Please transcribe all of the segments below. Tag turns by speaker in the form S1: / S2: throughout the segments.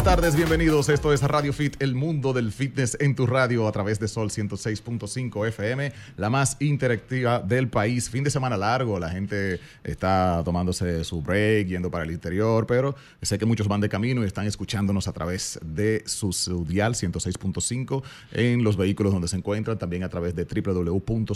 S1: buenas tardes, bienvenidos. Esto es Radio Fit, el mundo del fitness en tu radio a través de Sol 106.5 FM, la más interactiva del país. Fin de semana largo, la gente está tomándose su break, yendo para el interior, pero sé que muchos van de camino y están escuchándonos a través de su, su dial 106.5 en los vehículos donde se encuentran, también a través de www.solfm.com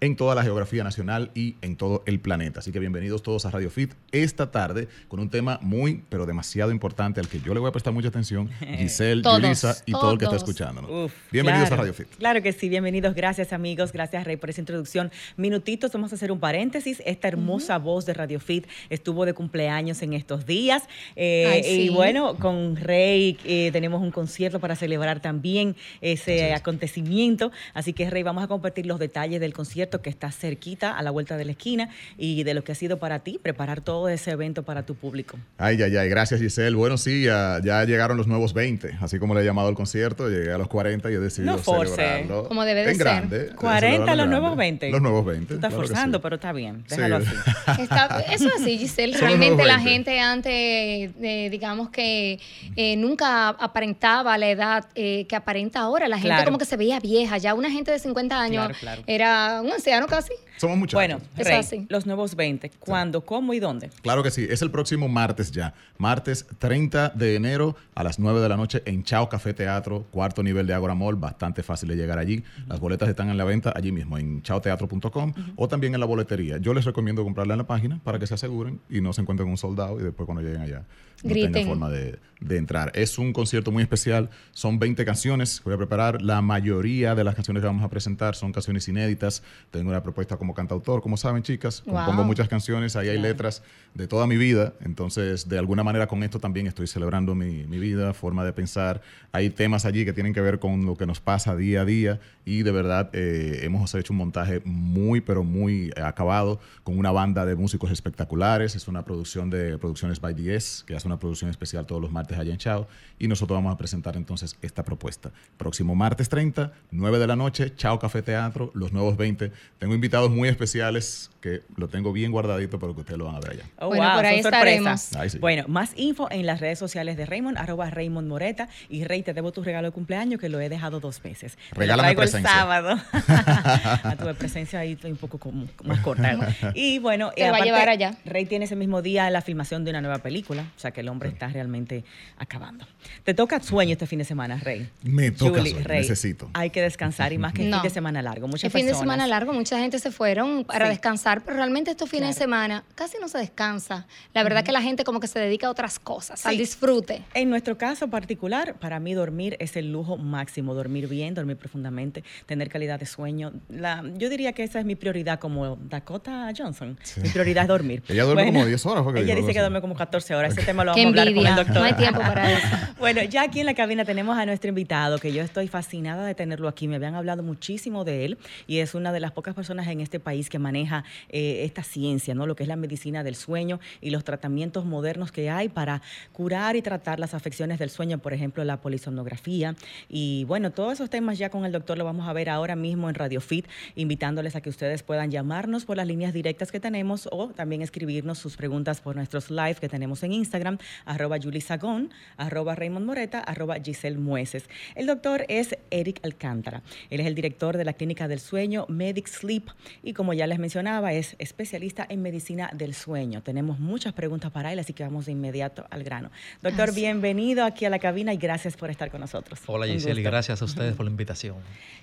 S1: en toda la geografía nacional y en todo el planeta. Así que bienvenidos todos a Radio Fit esta tarde con un tema muy, pero demasiado importante importante al que yo le voy a prestar mucha atención, Giselle, Yulisa y todo el que está escuchándonos.
S2: Uf,
S1: Bienvenidos
S2: claro.
S1: a Radio Fit.
S2: Claro que sí, bienvenidos. Gracias amigos, gracias Rey por esa introducción. Minutitos, vamos a hacer un paréntesis. Esta hermosa voz de Radio Fit estuvo de cumpleaños en estos días. Eh,
S3: Ay, sí.
S2: Y bueno, con Rey eh, tenemos un concierto para celebrar también ese acontecimiento. Así que Rey, vamos a compartir los detalles del concierto que está cerquita, a la vuelta de la esquina, y de lo que ha sido para ti preparar todo ese evento para tu público.
S1: Ay, ay, ay, gracias Giselle. Bueno, sí, ya, ya llegaron los nuevos 20, así como le he llamado al concierto, llegué a los 40 y he decidido
S2: No force.
S1: celebrarlo
S3: Como debe de
S1: en
S3: ser.
S1: grande.
S2: 40
S1: celebrarlo
S2: los nuevos
S1: grande.
S2: 20.
S1: Los nuevos 20.
S2: Tú estás
S1: claro
S2: forzando,
S1: sí.
S2: pero está bien.
S1: Sí.
S2: Déjalo así.
S3: Está- eso es así, Giselle.
S1: Son
S3: Realmente la
S1: 20.
S3: gente antes, eh, digamos que eh, nunca aparentaba la edad eh, que aparenta ahora. La gente
S2: Claro.
S3: como que se veía vieja. Ya una gente de 50 años
S2: Claro, claro.
S3: era un anciano casi.
S1: Somos muchachos.
S2: Bueno,
S3: Es
S2: Rey,
S3: así.
S2: los nuevos 20. ¿Cuándo, cómo y dónde?
S1: Claro que sí, es el próximo martes ya. Martes 30 de enero a las 9 de la noche en Chao Café Teatro, cuarto nivel de Agora Mall, bastante fácil de llegar allí. Las boletas están en la venta allí mismo, en chaoteatro.com o también en la boletería. Yo les recomiendo comprarla en la página para que se aseguren y no se encuentren con un soldado y después cuando lleguen allá no tengan forma de, de entrar. Es un concierto muy especial, son 20 canciones que voy a preparar. La mayoría de las canciones que vamos a presentar son canciones inéditas. Tengo una propuesta como cantautor, como saben chicas,
S3: Wow.
S1: compongo muchas canciones, ahí hay letras de toda mi vida, entonces de alguna manera con esto también estoy celebrando mi, mi vida, forma de pensar. Hay temas allí que tienen que ver con lo que nos pasa día a día y de verdad eh, hemos hecho un montaje muy, pero muy acabado con una banda de músicos espectaculares. Es una producción de Producciones by DS, que hace una producción especial todos los martes allá en Chao y nosotros vamos a presentar entonces esta propuesta. Próximo martes 30, 9 de la noche, Chao Café Teatro, los nuevos 20. Tengo invitados muy especiales que lo tengo bien guardadito, pero que ustedes lo van a ver allá.
S2: Oh,
S3: Bueno,
S2: wow,
S3: por ahí estaremos.
S1: Ahí sí.
S2: Bueno, más info en las redes sociales de Raymond, arroba Raymond Moreta. Y Rey, te debo tu regalo de cumpleaños que lo he dejado dos veces. Te lo
S1: Regálame
S2: traigo el
S1: presencia.
S2: sábado. a tu presencia ahí estoy un poco como- más corta. ¿no? Y bueno,
S3: Te va a llevar allá.
S2: Rey tiene ese mismo día la filmación de una nueva película. O sea que el hombre está realmente acabando. Te toca sueño este fin de semana, Rey.
S1: Me toca
S2: Julie,
S1: sueño,
S2: Rey,
S1: necesito.
S2: Hay que descansar y más que el
S3: No.
S2: fin de semana largo. Muchas
S3: El fin de semana largo, mucha gente se fueron para
S2: Sí.
S3: descansar, pero realmente estos fines de semana casi no se descansa. La verdad que la gente como que se dedica a otras cosas, al disfrute.
S2: En nuestro caso particular, para mí dormir es el lujo máximo, dormir bien, dormir profundamente, tener calidad de sueño. La, yo diría que esa es mi prioridad como Dakota Johnson. Mi prioridad es dormir.
S1: Ella duerme como 10 horas,
S2: Ella dice que duerme como 14 horas. Ese tema lo
S3: Qué
S2: vamos a hablar con el
S3: envidia.
S2: doctor.
S3: No hay tiempo para eso.
S2: Bueno, ya aquí en la cabina tenemos a nuestro invitado, que yo estoy fascinada de tenerlo aquí. Me habían hablado muchísimo de él y es una de las pocas personas en este país que maneja eh, esta ciencia, ¿no? Lo que es la medicina del sueño y los tratamientos modernos que hay para curar y tratar las afecciones del sueño, por ejemplo, la polisomnografía. Y bueno, todos esos temas ya con el doctor lo vamos a ver ahora mismo en Radio Fit, invitándoles a que ustedes puedan llamarnos por las líneas directas que tenemos o también escribirnos sus preguntas por nuestros live que tenemos en Instagram, arroba Julie Sagón, arroba Raymond Moreta, arroba Giselle Mueces. El doctor es Eric Alcántara. Él es el director de la Clínica del Sueño, Medic Sleep, y como ya les mencionaba, es especialista en medicina del sueño. Tenemos muchas preguntas para él, así que vamos de inmediato al grano. Doctor, bienvenido aquí a la cabina y gracias por estar con nosotros.
S4: Hola Giselle y gracias a ustedes por la invitación.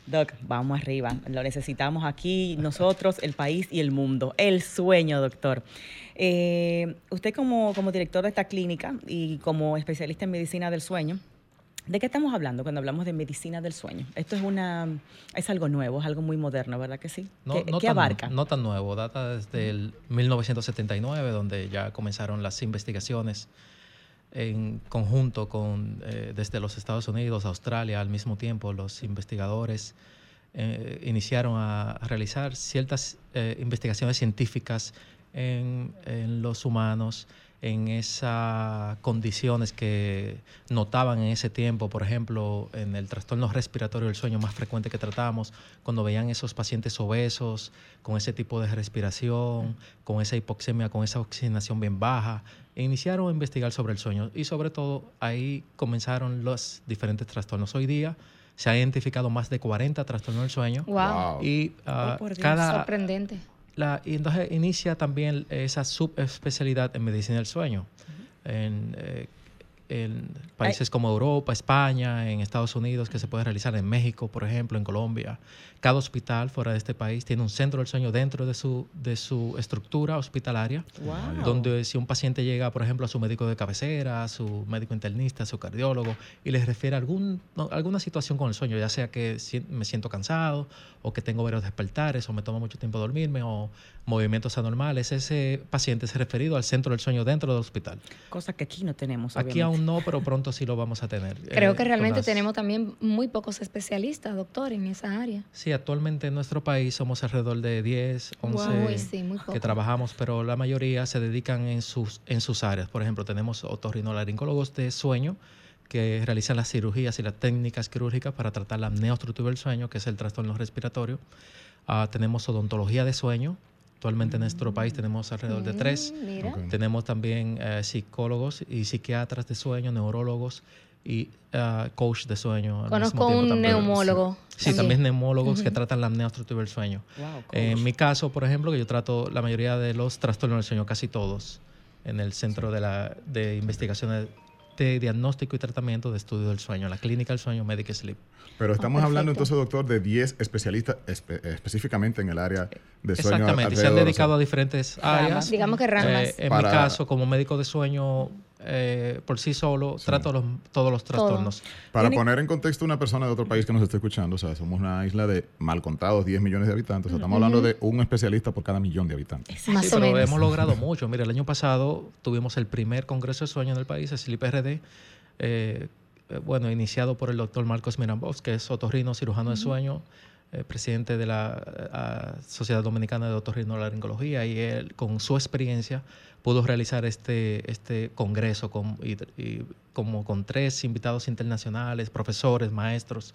S2: Doc, vamos arriba. Lo necesitamos aquí nosotros, el país y el mundo. El sueño, doctor. Eh, usted como, como director de esta clínica y como especialista en medicina del sueño, ¿De qué estamos hablando cuando hablamos de medicina del sueño? Esto es una es algo nuevo, es algo muy moderno, ¿verdad que sí?
S4: No, ¿Qué, abarca? No tan nuevo, data desde el 1979, donde ya comenzaron las investigaciones en conjunto con eh, desde los Estados Unidos, Australia, al mismo tiempo los investigadores eh, iniciaron a, realizar ciertas eh, investigaciones científicas en, en los humanos en esas condiciones que notaban en ese tiempo, por ejemplo, en el trastorno respiratorio del sueño más frecuente que tratamos, cuando veían esos pacientes obesos con ese tipo de respiración, con esa hipoxemia, con esa oxigenación bien baja, e iniciaron a investigar sobre el sueño y sobre todo ahí comenzaron los diferentes trastornos. Hoy día se ha identificado más de 40 trastornos del sueño.
S3: Wow.
S4: Y
S3: uh, cada sorprendente
S4: y entonces inicia también esa subespecialidad en medicina del sueño. En, eh, en países como Europa, España, en Estados Unidos, que se puede realizar en México, por ejemplo, en Colombia. Cada hospital fuera de este país tiene un centro del sueño dentro de su, de su estructura hospitalaria, donde si un paciente llega, por ejemplo, a su médico de cabecera, a su médico internista, a su cardiólogo, y les refiere algún, alguna situación con el sueño, ya sea que me siento cansado, o que tengo varios despertares, o me toma mucho tiempo dormirme, o movimientos anormales, ese paciente es referido al centro del sueño dentro del hospital.
S2: Cosa que aquí no tenemos.
S4: Aquí aún no, pero pronto sí lo vamos a tener.
S3: Creo que eh, realmente tenemos también muy pocos especialistas, doctor, en esa área.
S4: Sí, actualmente en nuestro país somos alrededor de 10, 11 que trabajamos, pero la mayoría se dedican en sus, en sus áreas. Por ejemplo, tenemos otorrinolaringólogos de sueño que realizan las cirugías y las técnicas quirúrgicas para tratar la apnea del sueño, que es el trastorno respiratorio. Ah, tenemos odontología de sueño, Actualmente en nuestro país tenemos alrededor de tres. Mm, tenemos también eh, psicólogos y psiquiatras de sueño, neurólogos y uh, coach de sueño.
S3: Conozco un neumólogo.
S4: Sí, también, neumólogos que tratan la apnea obstructiva del sueño. en mi caso, por ejemplo, que yo trato la mayoría de los trastornos del sueño, casi todos, en el Centro de, la, de Investigaciones de Diagnóstico y Tratamiento de Estudio del Sueño, la Clínica del Sueño Medical Sleep.
S1: Pero estamos hablando entonces, doctor, de 10 especialistas específicamente en el área de sueño.
S4: Exactamente, se han dedicado a diferentes áreas.
S3: Digamos que ramas.
S4: Eh, en mi caso, como médico de sueño, eh, por sí solo, trato todos los trastornos.
S1: Para poner en contexto una persona de otro país que nos esté escuchando, o sea, somos una isla de mal contados 10 millones de habitantes, o sea, estamos hablando de un especialista por cada millón de habitantes.
S4: Más o pero hemos logrado mucho. Mira, el año pasado tuvimos el primer congreso de sueño en el país, el SLIP RD, eh, eh, bueno, iniciado por el doctor Marcos Mirambos, que es otorrino cirujano de sueño, eh, presidente de la Sociedad Dominicana de Otorrinolaringología, y él, con su experiencia, pudo realizar este, este congreso con, como con tres invitados internacionales, profesores, maestros,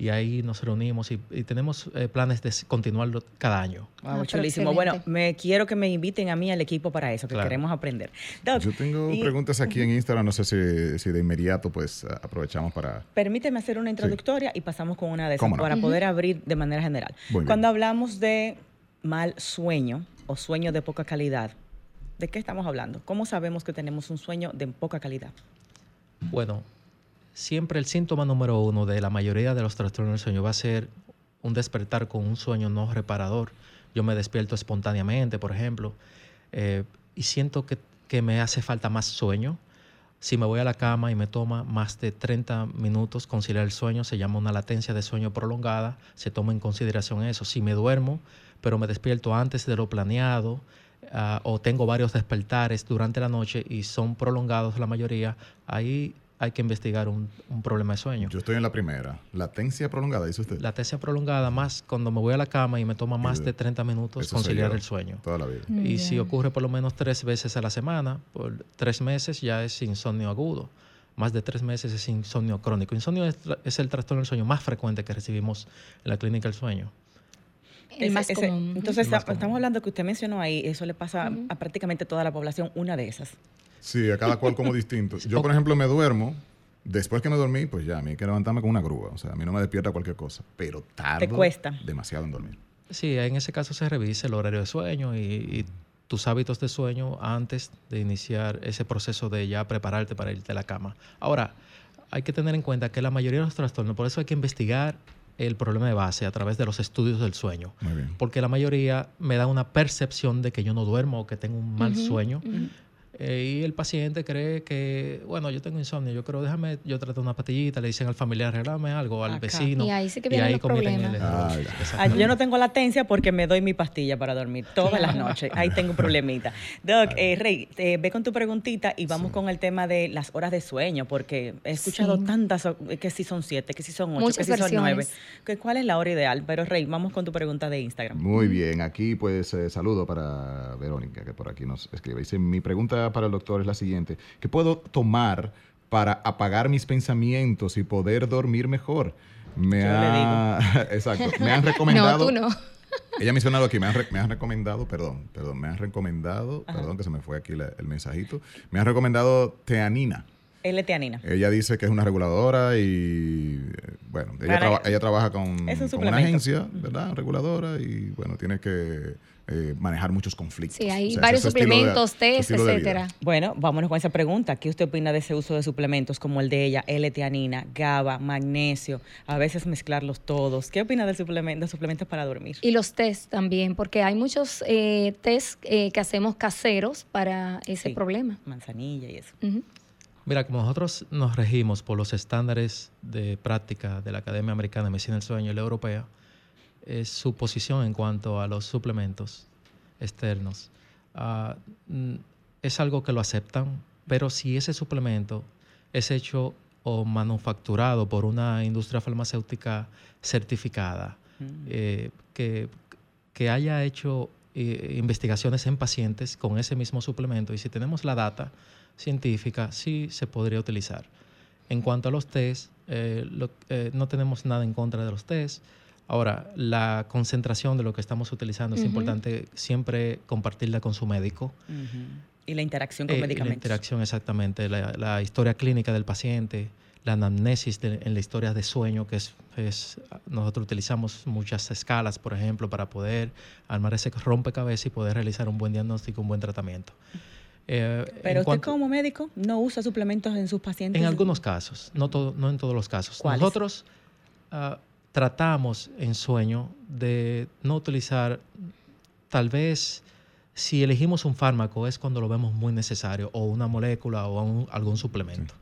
S4: y ahí nos reunimos y, tenemos eh, planes de continuarlo cada año.
S2: Wow, ah, chulísimo. Bueno, me quiero que me inviten a mí al equipo para eso, que queremos aprender.
S1: Yo tengo preguntas aquí en Instagram, no sé si, si, de inmediato pues aprovechamos para...
S2: Permíteme hacer una introductoria y pasamos con una de esas para poder abrir de manera general. Cuando hablamos de mal sueño o sueño de poca calidad, ¿de qué estamos hablando? ¿Cómo sabemos que tenemos un sueño de poca calidad?
S4: Bueno, siempre el síntoma número uno de la mayoría de los trastornos del sueño va a ser un despertar con un sueño no reparador. Yo me despierto espontáneamente, por ejemplo, eh, y siento que, que, me hace falta más sueño. Si me voy a la cama y me toma más de 30 minutos conciliar el sueño, se llama una latencia de sueño prolongada, se toma en consideración eso. Si me duermo, pero me despierto antes de lo planeado, ah, o tengo varios despertares durante la noche y son prolongados la mayoría, ahí hay que investigar un, problema de sueño.
S1: Yo estoy en la primera. Latencia prolongada, dice usted.
S4: Latencia prolongada, más cuando me voy a la cama y me toma más de 30 minutos conciliar el sueño.
S1: Toda la vida.
S4: Y si ocurre por lo menos tres veces a la semana, por tres meses ya es insomnio agudo. Más de tres meses es insomnio crónico. Insomnio es, el trastorno del sueño más frecuente que recibimos en la clínica del sueño.
S2: El más común. Entonces, estamos hablando que usted mencionó ahí, eso le pasa a prácticamente toda la población, una de esas.
S1: Sí, a cada cual como distinto. Yo, por ejemplo, me duermo. Después que me dormí, pues ya, a mí hay que levantarme con una grúa. O sea, a mí no me despierta cualquier cosa. Pero tardo
S2: Te cuesta.
S1: demasiado en dormir.
S4: Sí, en ese caso se revisa el horario de sueño y, tus hábitos de sueño antes de iniciar ese proceso de ya prepararte para irte a la cama. Ahora, hay que tener en cuenta que la mayoría de los trastornos, por eso hay que investigar el problema de base a través de los estudios del sueño.
S1: Muy bien.
S4: Porque la mayoría me da una percepción de que yo no duermo o que tengo un mal sueño. Eh, y el paciente cree que, bueno, yo tengo insomnio, yo creo, déjame, yo trato una pastillita, le dicen al familiar, regálame algo, al
S2: Acá.
S4: vecino.
S3: Y ahí sí que vienen los
S4: cometen el
S3: problemas.
S2: Ah, yo no tengo latencia porque me doy mi pastilla para dormir todas las noches. Ahí tengo un problemita. Doc, eh, Rey, eh, ve con tu preguntita y vamos con el tema de las horas de sueño, porque he escuchado
S3: Sí.
S2: tantas, o- que si son siete, que si son ocho,
S3: Muchas
S2: que si son nueve. Que ¿Cuál es la hora ideal? Pero Rey, vamos con tu pregunta de Instagram.
S1: Muy bien, aquí pues eh, saludo para Verónica, que por aquí nos escribe. Dice, mi pregunta para el doctor es la siguiente. ¿Qué puedo tomar para apagar mis pensamientos y poder dormir mejor? Me
S2: Yo le
S1: ha... Exacto. Me han
S3: No,
S1: recomendado...
S3: tú no.
S1: Ella ha mencionado aquí, me han, me han recomendado, perdón, perdón, me han recomendado,
S2: Ajá.
S1: perdón que se me fue aquí la- el mensajito, me han recomendado teanina.
S2: L-teanina.
S1: Ella dice que es una reguladora y, bueno, ella, traba- ella trabaja con,
S2: Es un
S1: con una agencia, ¿verdad? Reguladora y, bueno, tiene que eh, manejar muchos conflictos.
S3: Sí, hay
S1: O sea,
S3: varios suplementos,
S1: su
S3: test, etcétera.
S2: Bueno, vámonos con esa pregunta. ¿Qué usted opina de ese uso de suplementos como el de ella, L-teanina, GABA, magnesio, a veces mezclarlos todos? ¿Qué opina del suplemento, de suplementos para dormir?
S3: Y los test también, porque hay muchos eh, test eh, que hacemos caseros para ese
S2: Sí.
S3: problema.
S2: Manzanilla y eso.
S4: Mira, como nosotros nos regimos por los estándares de práctica de la Academia Americana de Medicina del Sueño y la Europea, es su posición en cuanto a los suplementos externos. Ah, mm, es algo que lo aceptan, pero si ese suplemento es hecho o manufacturado por una industria farmacéutica certificada, eh, que, que haya hecho eh, investigaciones en pacientes con ese mismo suplemento y si tenemos la data científica, sí se podría utilizar. En cuanto a los test, eh, lo- eh, no tenemos nada en contra de los test. Ahora, la concentración de lo que estamos utilizando es
S3: Ujú.
S4: importante siempre compartirla con su médico.
S2: Ujú. Y la interacción con
S4: Eh, y la
S2: medicamentos.
S4: interacción, exactamente. La, la historia clínica del paciente, la anamnesis de- en la historia de sueño, que es, es- nosotros utilizamos muchas escalas, por ejemplo, para poder armar ese rompecabezas y poder realizar un buen diagnóstico, un buen tratamiento. Eh,
S2: Pero usted
S4: cuanto-
S2: como médico no usa suplementos en sus pacientes.
S4: en algunos casos, no, todo, no en todos los casos.
S2: ¿Cuáles?
S4: Nosotros ah, tratamos en sueño de no utilizar, tal vez si elegimos un fármaco es cuando lo vemos muy necesario, o una molécula o un- algún suplemento.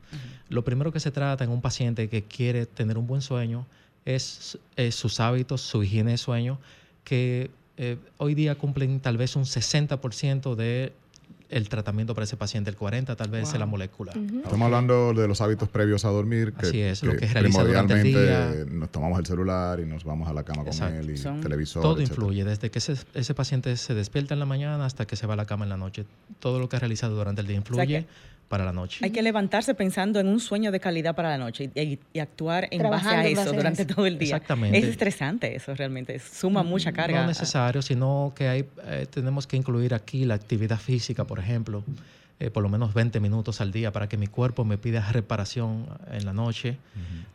S4: Lo primero que se trata en un paciente que quiere tener un buen sueño es, es sus hábitos, su higiene de sueño, que eh, hoy día cumplen tal vez un 60% de el tratamiento para ese paciente, el 40% tal vez es la molécula.
S1: Estamos hablando de los hábitos previos a dormir. Que,
S4: Así es, lo que es el
S1: primordialmente
S4: día.
S1: nos tomamos el celular y nos vamos a la cama con
S4: Exacto.
S1: él y
S2: Son-
S1: televisor.
S4: Todo
S1: etcétera.
S4: influye, desde que ese, ese paciente se despierta en la mañana hasta que se va a la cama en la noche. Todo lo que ha realizado durante el día influye
S2: que
S4: para la noche.
S2: Hay que levantarse pensando en un sueño de calidad para la noche y, y- y actuar en base
S3: Trabajando
S2: a
S3: en
S2: eso
S3: base a
S2: durante
S3: eso.
S2: todo el día.
S4: Exactamente.
S2: Es estresante eso realmente, suma mucha carga.
S4: No necesario, sino que hay, eh, tenemos que incluir aquí la actividad física, por ejemplo, eh, por lo menos 20 minutos al día para que mi cuerpo me pida reparación en la noche.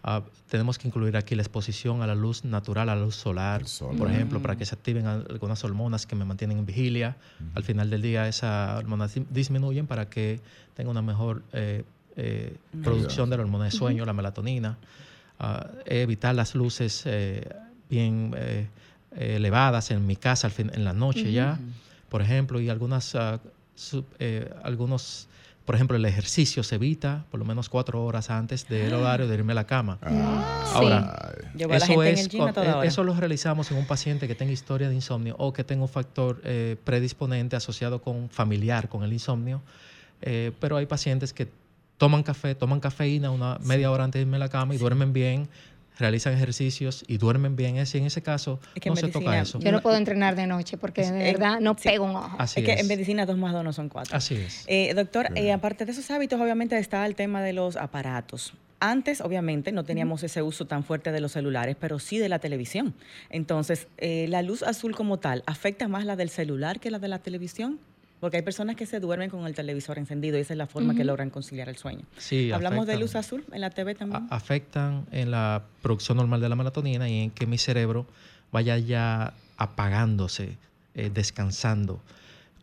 S4: Ah, tenemos que incluir aquí la exposición a la luz natural, a la luz solar,
S1: sol.
S4: por ejemplo, para que se activen al- algunas hormonas que me mantienen en vigilia. Al final del día esas hormonas di- disminuyen para que tenga una mejor eh, eh, producción de la hormona de sueño, la melatonina. Ah, evitar las luces eh, bien elevadas en mi casa al fin- en la noche ya, por ejemplo, y algunas, ah, sub- eh, algunos, por ejemplo, el ejercicio se evita por lo menos cuatro horas antes del horario de irme a la cama.
S1: Ah,
S4: Ahora,
S2: a
S4: con-
S2: toda
S4: eh, eso lo realizamos en un paciente que tenga historia de insomnio o que tenga un factor eh, predisponente asociado con familiar con el insomnio. Eh, pero hay pacientes que toman café, toman cafeína una media hora antes de irme a la cama y duermen bien, realizan ejercicios y duermen bien. Es, en ese caso
S2: Es que
S4: no se toca eso.
S3: Yo no puedo entrenar de noche porque de
S2: Eh,
S3: verdad no
S2: sí.
S3: pego un ojo.
S4: Así
S2: es que en medicina dos más dos no son cuatro.
S4: Así es.
S2: Eh, doctor, eh, aparte de esos hábitos, obviamente está el tema de los aparatos. Antes, obviamente, no teníamos ese uso tan fuerte de los celulares, pero sí de la televisión. Entonces, eh, la luz azul como tal, ¿afecta más la del celular que la de la televisión? Porque hay personas que se duermen con el televisor encendido y esa es la forma que
S3: Ujú.
S2: logran conciliar el sueño.
S4: Sí,
S2: Hablamos de
S4: afectan.
S2: luz azul en la TV también.
S4: a- afectan en la producción normal de la melatonina y en que mi cerebro vaya ya apagándose, eh, descansando.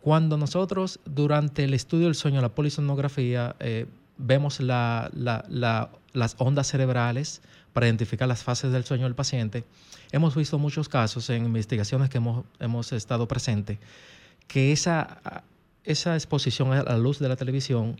S4: Cuando nosotros, durante el estudio del sueño, la polisonografía, eh, vemos la- la- la- las ondas cerebrales para identificar las fases del sueño del paciente, hemos visto muchos casos en investigaciones que hemos, hemos estado presentes, que esa, esa exposición a la luz de la televisión,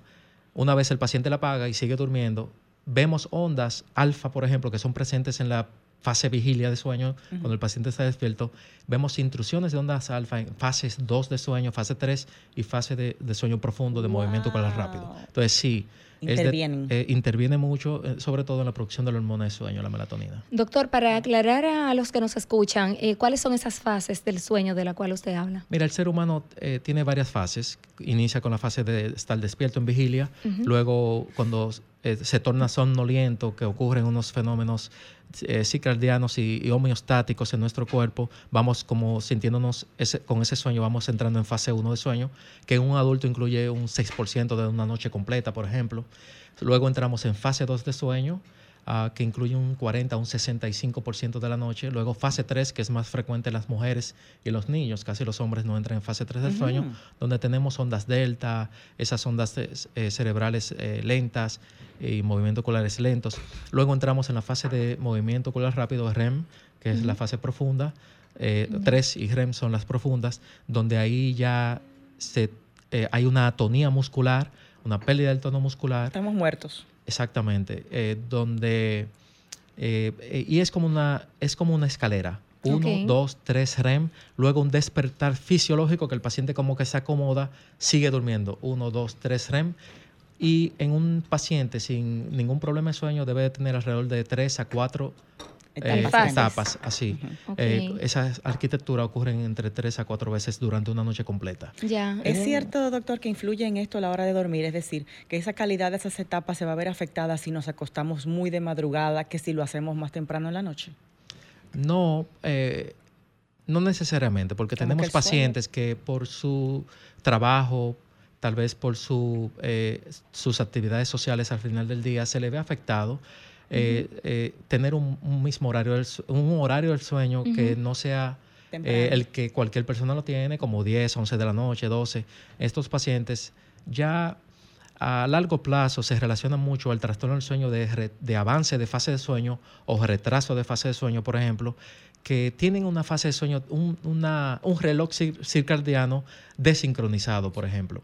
S4: una vez el paciente la apaga y sigue durmiendo, vemos ondas alfa, por ejemplo, que son presentes en la fase vigilia de sueño, cuando el paciente está despierto, vemos intrusiones de ondas alfa en fases 2 de sueño, fase 3 y fase de, de sueño profundo, de movimiento ocular rápido.
S2: Wow.
S4: Entonces, sí, de-
S2: Intervienen.
S4: eh, interviene mucho, eh, sobre todo en la producción de la hormona de sueño, la melatonina.
S3: Doctor, para aclarar a los que nos escuchan, eh, ¿cuáles son esas fases del sueño de la cual usted habla?
S4: Mira, el ser humano eh, tiene varias fases. Inicia con la fase de estar despierto en vigilia, luego cuando eh, se torna somnoliento, que ocurren unos fenómenos eh, circadianos y, y homeostáticos en nuestro cuerpo, vamos como sintiéndonos con ese sueño, vamos entrando en fase 1 de sueño, que en un adulto incluye un 6% de una noche completa, por ejemplo. Luego entramos en fase 2 de sueño, ah, que incluye un 40 a un 65% de la noche. Luego fase 3, que es más frecuente en las mujeres y los niños, casi los hombres no entran en fase 3 del sueño, donde tenemos ondas delta, esas ondas eh, eh, cerebrales eh, lentas y movimientos oculares lentos. Luego entramos en la fase de movimiento ocular rápido, REM, que es la fase profunda. 3 y REM son las profundas, donde ahí ya se, eh, hay una atonía muscular, una pérdida del tono muscular.
S2: Estamos muertos.
S4: Exactamente, eh, donde eh, eh, y es como una es como una escalera. Uno,
S3: Ok.
S4: dos, tres REM, luego un despertar fisiológico que el paciente como que se acomoda, sigue durmiendo. Uno, dos, tres REM. Y en un paciente sin ningún problema de sueño debe de tener alrededor de tres a cuatro eh,
S2: Etapas.
S3: Fases.
S4: etapas, así. Eh, esas arquitecturas ocurren entre tres a cuatro veces durante una noche completa.
S3: Ya.
S2: ¿Es cierto, doctor, que influye en esto a la hora de dormir? Es decir, que esa calidad de esas etapas se va a ver afectada si nos acostamos muy de madrugada que si lo hacemos más temprano en la noche.
S4: No, eh, no necesariamente, porque
S2: Como
S4: tenemos
S2: que el sueño.
S4: pacientes que por su trabajo, tal vez por su, eh, sus actividades sociales al final del día, se le ve afectado eh, eh, tener un, un mismo horario, del, un horario del sueño que no sea eh, el que cualquier persona lo tiene, como 10, 11 de la noche, 12. Estos pacientes ya a largo plazo se relaciona mucho al trastorno del sueño de, re- de avance de fase de sueño o retraso de fase de sueño, por ejemplo, que tienen una fase de sueño, un, una- un reloj cir- circadiano desincronizado, por ejemplo.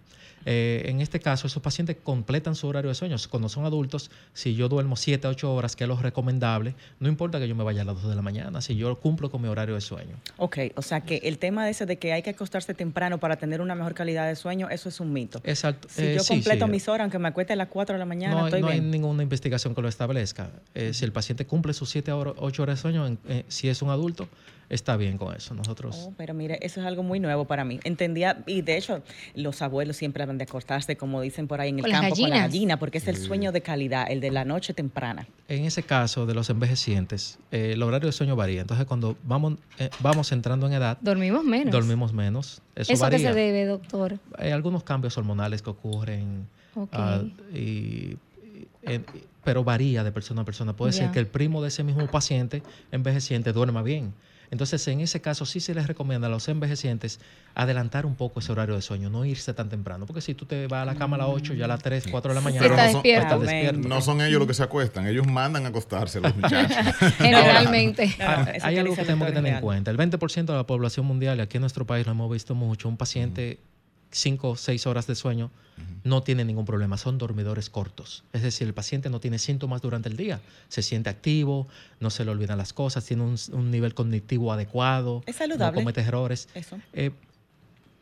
S4: Eh, en este caso, esos pacientes completan su horario de sueño. Cuando son adultos, si yo duermo 7 a 8 horas, que es lo recomendable, no importa que yo me vaya a las 2 de la mañana, si yo cumplo con mi horario de sueño.
S2: Ok, o sea que el tema de ese de que hay que acostarse temprano para tener una mejor calidad de sueño, eso es un mito.
S4: Exacto.
S2: Si
S4: Eh,
S2: yo completo
S4: sí.
S2: mis horas, aunque me acueste a las 4 de la mañana,
S4: no,
S2: estoy
S4: no hay ninguna investigación que lo establezca. Eh, si el paciente cumple sus 7 o 8 horas de sueño, en- eh, si es un adulto, está bien con eso. Nosotros...
S2: Oh, pero mire, eso es algo muy nuevo para mí. Entendía, y de hecho, los abuelos siempre hablan de acostarse, como dicen por ahí en el
S3: Con
S2: campo, con la gallina, porque es el sueño de calidad, el de la noche temprana.
S4: En ese caso de los envejecientes, eh, el horario de sueño varía. Entonces, cuando vamos, eh, vamos entrando en edad,
S3: Dormimos menos.
S4: dormimos menos. Eso,
S3: ¿Eso a qué
S4: varía.
S3: se debe, doctor?
S4: Hay algunos cambios hormonales que ocurren,
S3: Ok.
S4: ah, y, y- en- pero varía de persona a persona. Puede
S3: Ya.
S4: ser que el primo de ese mismo paciente envejeciente duerma bien. Entonces, en ese caso, sí se les recomienda a los envejecientes adelantar un poco ese horario de sueño, no irse tan temprano. Porque si tú te vas a la cama a las 8, ya a las 3, 4 de la mañana,
S3: Está
S1: no son-
S3: despierto.
S4: a estar
S2: Amén.
S4: despierto.
S1: No son ellos los que se acuestan, ellos mandan a acostarse a los muchachos.
S3: Generalmente.
S2: No, no,
S4: Ah, hay algo que tenemos que tener en cuenta. El 20% de la población mundial, y aquí en nuestro país lo hemos visto mucho, un paciente 5 o 6 horas de sueño no tiene ningún problema, son dormidores cortos. Es decir, el paciente no tiene síntomas durante el día, se siente activo, no se le olvidan las cosas, tiene un, un nivel cognitivo adecuado,
S2: Es saludable.
S4: no comete errores.
S2: Eso.
S4: Eh,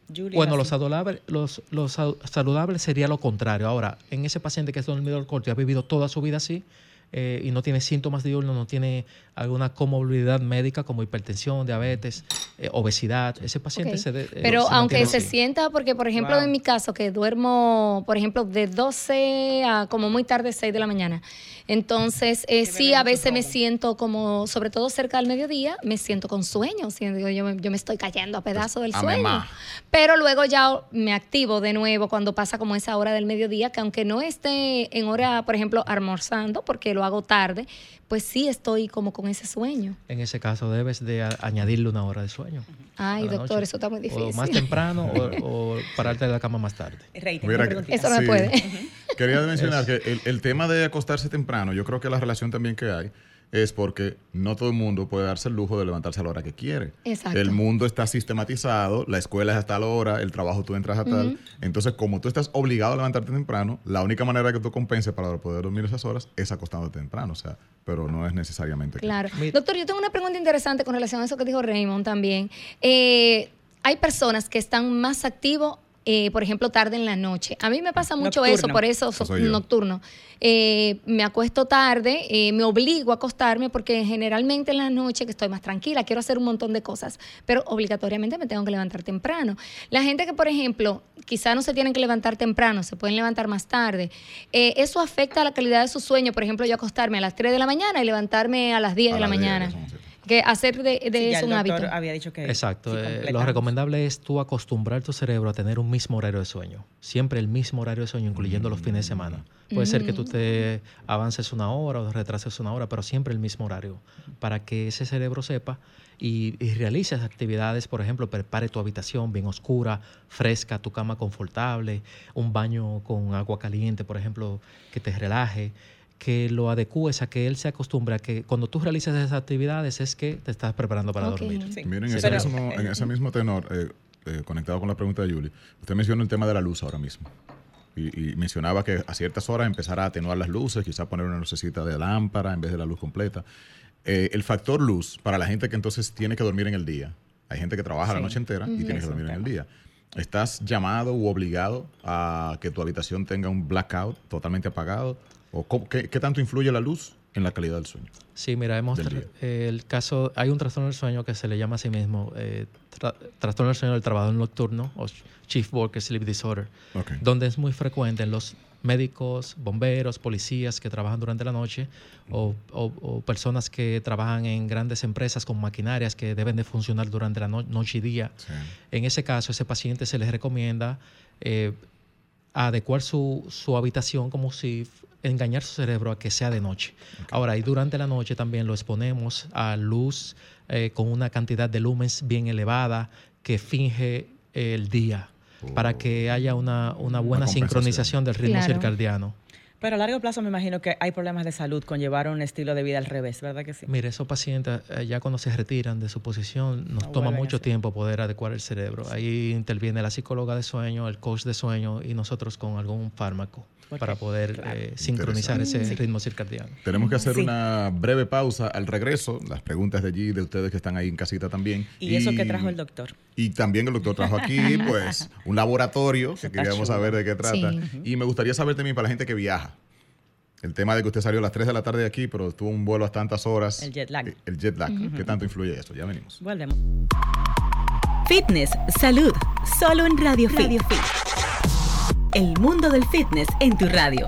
S2: Julia,
S4: bueno, los saludables, los, los sal- saludables sería lo contrario. Ahora, en ese paciente que es dormidor corto y ha vivido toda su vida así eh, y no tiene síntomas diurnos, no tiene alguna comorbilidad médica como hipertensión, diabetes, eh, obesidad, ese paciente
S3: Ok.
S4: se... de- eh,
S3: Pero
S4: se
S3: aunque se
S4: así.
S3: sienta, porque por ejemplo
S2: Wow.
S3: en mi caso, que duermo, por ejemplo, de 12 a como muy tarde, 6 de la mañana. Entonces, eh, sí, a veces me siento como, sobre todo cerca del mediodía, me siento con sueño. siento que yo, me, yo me estoy cayendo a pedazos del
S1: a
S3: sueño. Pero luego ya me activo de nuevo cuando pasa como esa hora del mediodía, que aunque no esté en hora, por ejemplo, almorzando, porque lo hago tarde, pues sí estoy como con ese sueño.
S4: En ese caso debes de añadirle una hora de sueño.
S3: Ay, doctor, eso está muy difícil. O
S4: más temprano o, pararte de la cama más tarde.
S3: eso no puede.
S1: Quería mencionar que el tema de acostarse temprano, yo creo que la relación también que hay es porque no todo el mundo puede darse el lujo de levantarse a la hora que quiere.
S3: Exacto.
S1: El mundo está sistematizado, la escuela es hasta la hora, el trabajo tú entras a tal. Entonces, como tú estás obligado a levantarte temprano, la única manera que tú compenses para poder dormir esas horas es acostándote temprano, o sea, pero no es necesariamente.
S3: Claro. Doctor, yo tengo una pregunta interesante con relación a eso que dijo Raymond también. Eh, hay personas que están más activos eh, por ejemplo, tarde en la noche. A mí me pasa mucho eso, por eso nocturno. Eh, me acuesto tarde, eh, me obligo a acostarme porque generalmente en la noche que estoy más tranquila, quiero hacer un montón de cosas, pero obligatoriamente me tengo que levantar temprano. La gente que, por ejemplo, quizá no se tienen que levantar temprano, se pueden levantar más tarde, eso afecta a la calidad de su sueño. Por ejemplo, yo acostarme a las 3 de la mañana y levantarme a las 10 de la mañana que hacer de, eso un hábito.
S2: había dicho que
S4: Exacto. Eh, lo recomendable es tú acostumbrar tu cerebro a tener un mismo horario de sueño. Siempre el mismo horario de sueño, incluyendo los fines de semana. Puede ser que tú te avances una hora o retrases una hora, pero siempre el mismo horario. Para que ese cerebro sepa y, y realices actividades, por ejemplo, prepare tu habitación bien oscura, fresca, tu cama confortable, un baño con agua caliente, por ejemplo, que te relaje que lo adecues a que él se acostumbre a que cuando tú realices esas actividades es que te estás preparando para dormir.
S1: Miren, en, ese mismo, en ese mismo tenor, eh, eh, conectado con la pregunta de Julie, usted mencionó el tema de la luz ahora mismo. Y, mencionaba que a ciertas horas empezará a atenuar las luces, quizás poner una lucecita de lámpara en vez de la luz completa. Eh, el factor luz, para la gente que entonces tiene que dormir en el día, hay gente que trabaja la noche entera y tiene que dormir en el día. ¿Estás llamado u obligado a que tu habitación tenga un blackout totalmente apagado qué, tanto influye la luz en la calidad del sueño?
S4: Sí, mira, hemos el caso, hay un trastorno del sueño que se le llama a sí mismo eh, trastorno del sueño del trabajador nocturno o Chief Worker Sleep Disorder, donde es muy frecuente en los médicos, bomberos, policías que trabajan durante la noche o, personas que trabajan en grandes empresas con maquinarias que deben de funcionar durante la noche y día. En ese caso, ese paciente se les recomienda eh, adecuar su, su habitación como si engañar su cerebro a que sea de noche. Ahora, y durante la noche también lo exponemos a luz eh, con una cantidad de lumens bien elevada que finge el día para que haya una, buena sincronización del ritmo circadiano.
S2: Pero a largo plazo me imagino que hay problemas de salud con llevar un estilo de vida al revés, ¿verdad que sí?
S4: Mire, esos pacientes eh, ya cuando se retiran de su posición nos toma mucho tiempo poder adecuar el cerebro. Ahí interviene la psicóloga de sueño, el coach de sueño y nosotros con algún fármaco para poder eh, sincronizar ese ritmo circadiano.
S1: Tenemos que hacer una breve pausa al regreso. Las preguntas de allí, de ustedes que están ahí en casita también.
S2: Y, eso que trajo el doctor.
S1: Y también el doctor trajo aquí, pues, un laboratorio que queríamos saber de qué trata. Y me gustaría saber también para la gente que viaja. El tema de que usted salió a las 3 de la tarde de aquí, pero tuvo un vuelo a tantas horas.
S2: El jet lag.
S1: El jet lag. ¿Qué tanto influye eso? Ya venimos.
S2: Volvemos.
S5: Fitness, salud, solo en Radio, Radio Fit. El mundo del fitness en tu radio.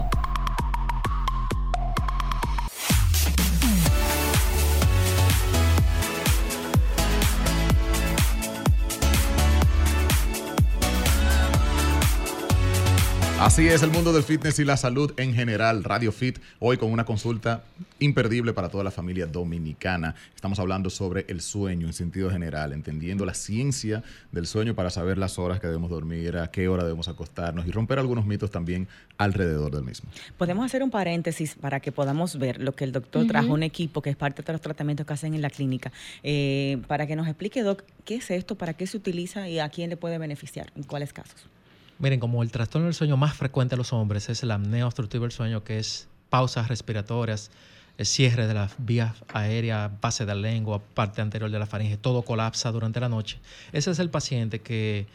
S1: Así es el mundo del fitness y la salud en general. Radio Fit, hoy con una consulta imperdible para toda la familia dominicana. Estamos hablando sobre el sueño en sentido general, entendiendo la ciencia del sueño para saber las horas que debemos dormir, a qué hora debemos acostarnos y romper algunos mitos también alrededor del mismo.
S2: Podemos hacer un paréntesis para que podamos ver lo que el doctor trajo, un equipo que es parte de los tratamientos que hacen en la clínica, eh, para que nos explique, Doc, qué es esto, para qué se utiliza y a quién le puede beneficiar, en cuáles casos.
S4: Miren, como el trastorno del sueño más frecuente a los hombres es la apnea obstructiva del sueño, que es pausas respiratorias, el cierre de las vías aéreas, base de la lengua, parte anterior de la faringe, todo colapsa durante la noche. Ese es el paciente que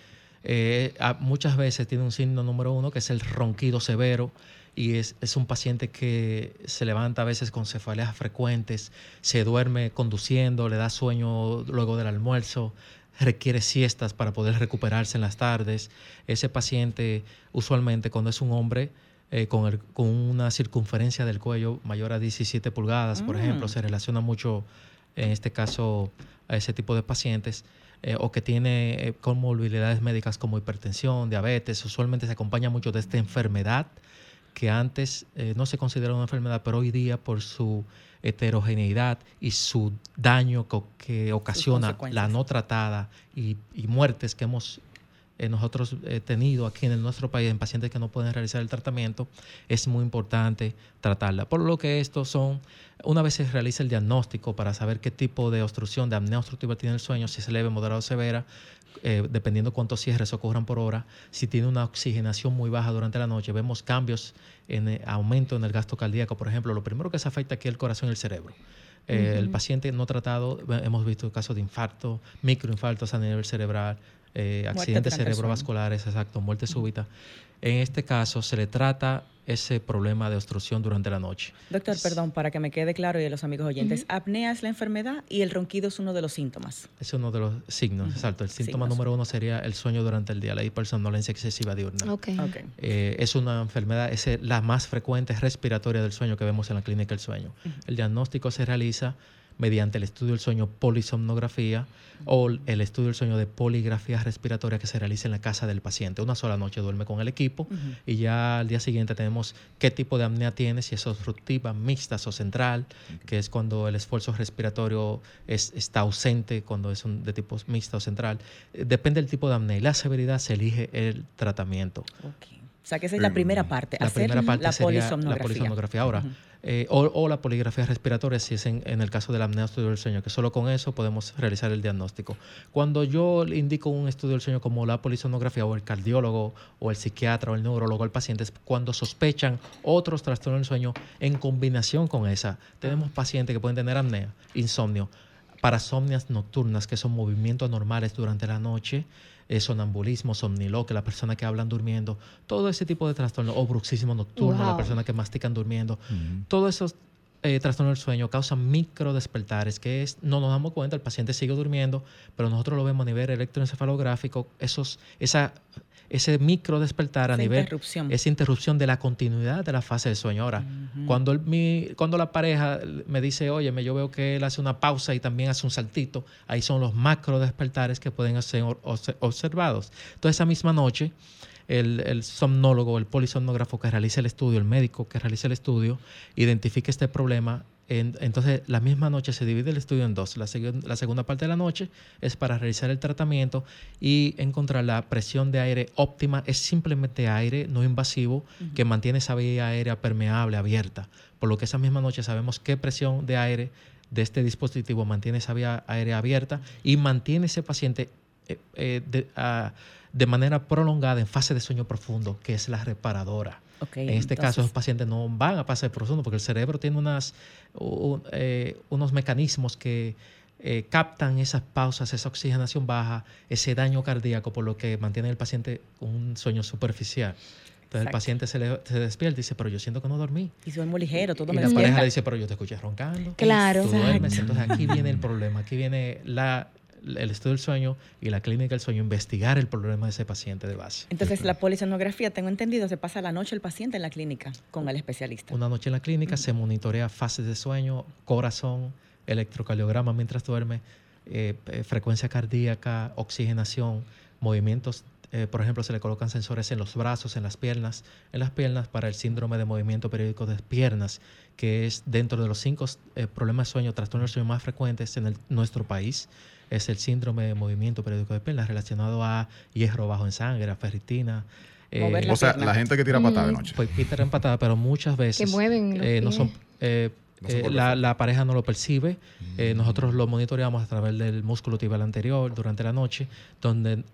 S4: eh, muchas veces tiene un signo número uno, que es el ronquido severo, y es, un paciente que se levanta a veces con cefaleas frecuentes, se duerme conduciendo, le da sueño luego del almuerzo, requiere siestas para poder recuperarse en las tardes. Ese paciente, usualmente cuando es un hombre eh, con, con, una circunferencia del cuello mayor a 17 pulgadas, por ejemplo, se mm. relaciona mucho, en este caso, a ese tipo de pacientes. Eh, o que tiene eh, comorbilidades médicas como hipertensión, diabetes, usualmente se acompaña mucho de esta enfermedad que antes eh, no se consideraba una enfermedad, pero hoy día por su heterogeneidad y su daño que, ocasiona la no tratada y, muertes que hemos eh, nosotros eh, tenido aquí en nuestro país en pacientes que no pueden realizar el tratamiento, es muy importante tratarla. Por lo que estos son, una vez se realiza el diagnóstico para saber qué tipo de obstrucción, de apnea obstructiva tiene el sueño, si es leve, moderado o severa, eh, dependiendo cuántos cierres ocurran por hora, si tiene una oxigenación muy baja durante la noche, vemos cambios en eh, aumento en el gasto cardíaco, por ejemplo, lo primero que se afecta aquí es el corazón y el cerebro. Eh, el paciente no tratado, hemos visto casos de infarto, microinfartos a nivel cerebral, accidentes cerebrovasculares, exacto, muerte súbita. En este caso se le trata ese problema de obstrucción durante la noche.
S2: Doctor, perdón, para que me quede claro y a los amigos oyentes, apnea es la enfermedad y el ronquido es uno de los síntomas.
S4: Es uno de los signos, exacto. El síntoma número uno sería el sueño durante el día, la hipersomnolencia excesiva diurna.
S3: Okay.
S4: Eh, es una enfermedad, es la más frecuente respiratoria del sueño que vemos en la clínica del sueño. El diagnóstico se realiza mediante el estudio del sueño polisomnografía o el estudio del sueño de poligrafía respiratoria que se realiza en la casa del paciente. Una sola noche duerme con el equipo y ya al día siguiente tenemos qué tipo de apnea tiene, si es obstructiva, mixta o central, que es cuando el esfuerzo respiratorio es, está ausente, cuando es un, de tipo mixta o central. Eh, depende del tipo de apnea y la severidad se elige el tratamiento.
S2: O sea, que esa es la primera parte,
S4: la primera parte la polisomnografía. La polisomnografía. Ahora, eh, o, la poligrafía respiratoria, si es en, el caso de la apnea del sueño, que solo con eso podemos realizar el diagnóstico. Cuando yo indico un estudio del sueño como la polisonografía o el cardiólogo o el psiquiatra o el neurólogo al paciente, es cuando sospechan otros trastornos del sueño en combinación con esa. Tenemos pacientes que pueden tener apnea, insomnio, parasomnias nocturnas, que son movimientos anormales durante la noche, eh, sonambulismo, somniloquia, la persona que hablan durmiendo, todo ese tipo de trastornos, o bruxismo nocturno, la persona que mastican durmiendo, todos esos eh, trastornos del sueño causan micro despertares, que es, no nos damos cuenta, el paciente sigue durmiendo, pero nosotros lo vemos a nivel electroencefalográfico, esos, esa ese micro despertar a nivel
S2: interrupción.
S4: esa interrupción de la continuidad de la fase de sueño. Ahora, cuando, mi, cuando la pareja me dice, oye, yo veo que él hace una pausa y también hace un saltito, ahí son los macro despertares que pueden ser observados. Entonces, esa misma noche, el, el, somnólogo, el polisomnógrafo que realiza el estudio, el médico que realiza el estudio, identifica este problema entonces, la misma noche se divide el estudio en dos. La, segunda parte de la noche es para realizar el tratamiento y encontrar la presión de aire óptima. Es simplemente aire no invasivo que mantiene esa vía aérea permeable, abierta. Por lo que esa misma noche sabemos qué presión de aire de este dispositivo mantiene esa vía aérea abierta y mantiene ese paciente eh, eh, ah, de manera prolongada en fase de sueño profundo, que es la reparadora en este caso, los pacientes no van a pasar profundo porque el cerebro tiene unas, eh, unos mecanismos que eh, captan esas pausas, esa oxigenación baja, ese daño cardíaco, por lo que mantiene el paciente un sueño superficial. Entonces el paciente se, le, se, despierta y dice, pero yo siento que no dormí.
S2: Y muy ligero, todo
S4: y
S2: me
S4: la pareja le dice, pero yo te escuché roncando.
S3: Claro.
S4: Tú duermes. Entonces aquí viene el problema, aquí viene la, el estudio del sueño y la clínica del sueño investigar el problema de ese paciente de base.
S2: Entonces, la polisonografía, tengo entendido, se pasa la noche el paciente en la clínica con el especialista.
S4: Una noche en la clínica se monitorea fases de sueño, corazón, electrocardiograma mientras duerme, eh, eh, frecuencia cardíaca, oxigenación, movimientos eh, por ejemplo, se le colocan sensores en los brazos, en las piernas, en las piernas para el síndrome de movimiento periódico de piernas, que es dentro de los cinco problemas de sueño, trastornos de sueño más frecuentes en nuestro país es el síndrome de movimiento periódico de piernas relacionado a hierro bajo en sangre, a ferritina.
S1: Eh, o sea, la gente que tira patada de mm. noche.
S4: Pues tira patada, pero muchas veces
S3: que mueven
S4: eh, no son eh, la, pareja no lo percibe. Mm. nosotros lo monitoreamos a través del músculo tibial anterior durante la noche, donde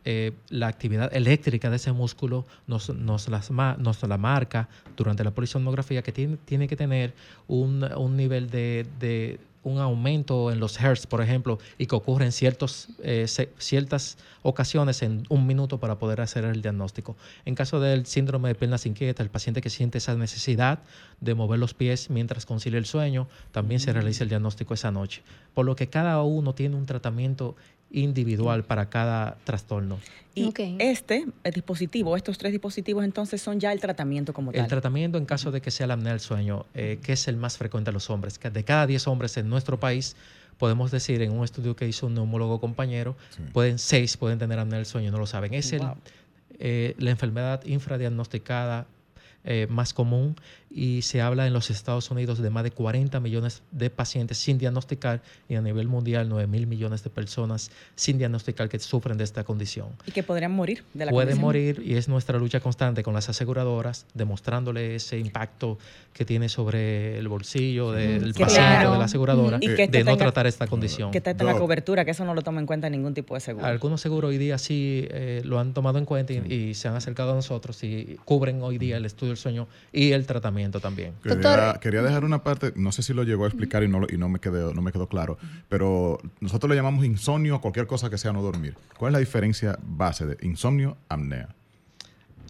S4: la actividad eléctrica de ese músculo nos, nos, las, nos la marca durante la polisomnografía que tiene, tiene que tener un, un nivel de un aumento en los hertz, por ejemplo, y que ocurre en ciertos, eh, ciertas ocasiones en un minuto para poder hacer el diagnóstico. En caso del síndrome de piernas inquietas, el paciente que siente esa necesidad de mover los pies mientras concilia el sueño, también se realiza el diagnóstico esa noche. Por lo que cada uno tiene un tratamiento individual para cada trastorno.
S2: Y este dispositivo, estos tres dispositivos, entonces son ya el tratamiento como tal.
S4: El tratamiento en caso de que sea la apnea del sueño, eh, que es el más frecuente a los hombres. De cada 10 hombres en nuestro país, podemos decir en un estudio que hizo un neumólogo compañero, pueden seis pueden tener apnea del sueño, no lo saben. Es el, eh, la enfermedad infradiagnosticada eh, más común y se habla en los Estados Unidos de más de 40 millones de pacientes sin diagnosticar y a nivel mundial 9 mil millones de personas sin diagnosticar que sufren de esta condición.
S2: Y que podrían morir de la
S4: Pueden
S2: condición.
S4: morir y es nuestra lucha constante con las aseguradoras, demostrándole ese impacto que tiene sobre el bolsillo del
S2: Que
S4: paciente
S3: claro.
S4: o de la aseguradora
S2: Y que
S4: de no
S2: tenga-
S4: tratar esta condición.
S2: Que está en la cobertura, que eso no lo toma en cuenta ningún tipo de seguro.
S4: Algunos seguros hoy día sí eh, lo han tomado en cuenta y, y se han acercado a nosotros y cubren hoy día el estudio sueño y el tratamiento también.
S1: Quería,
S3: Doctor-
S1: quería dejar una parte, no sé si lo llegó a explicar y no, y no, me, quedó, no me quedó claro, pero nosotros le llamamos insomnio a cualquier cosa que sea no dormir. ¿Cuál es la diferencia base de insomnio, apnea?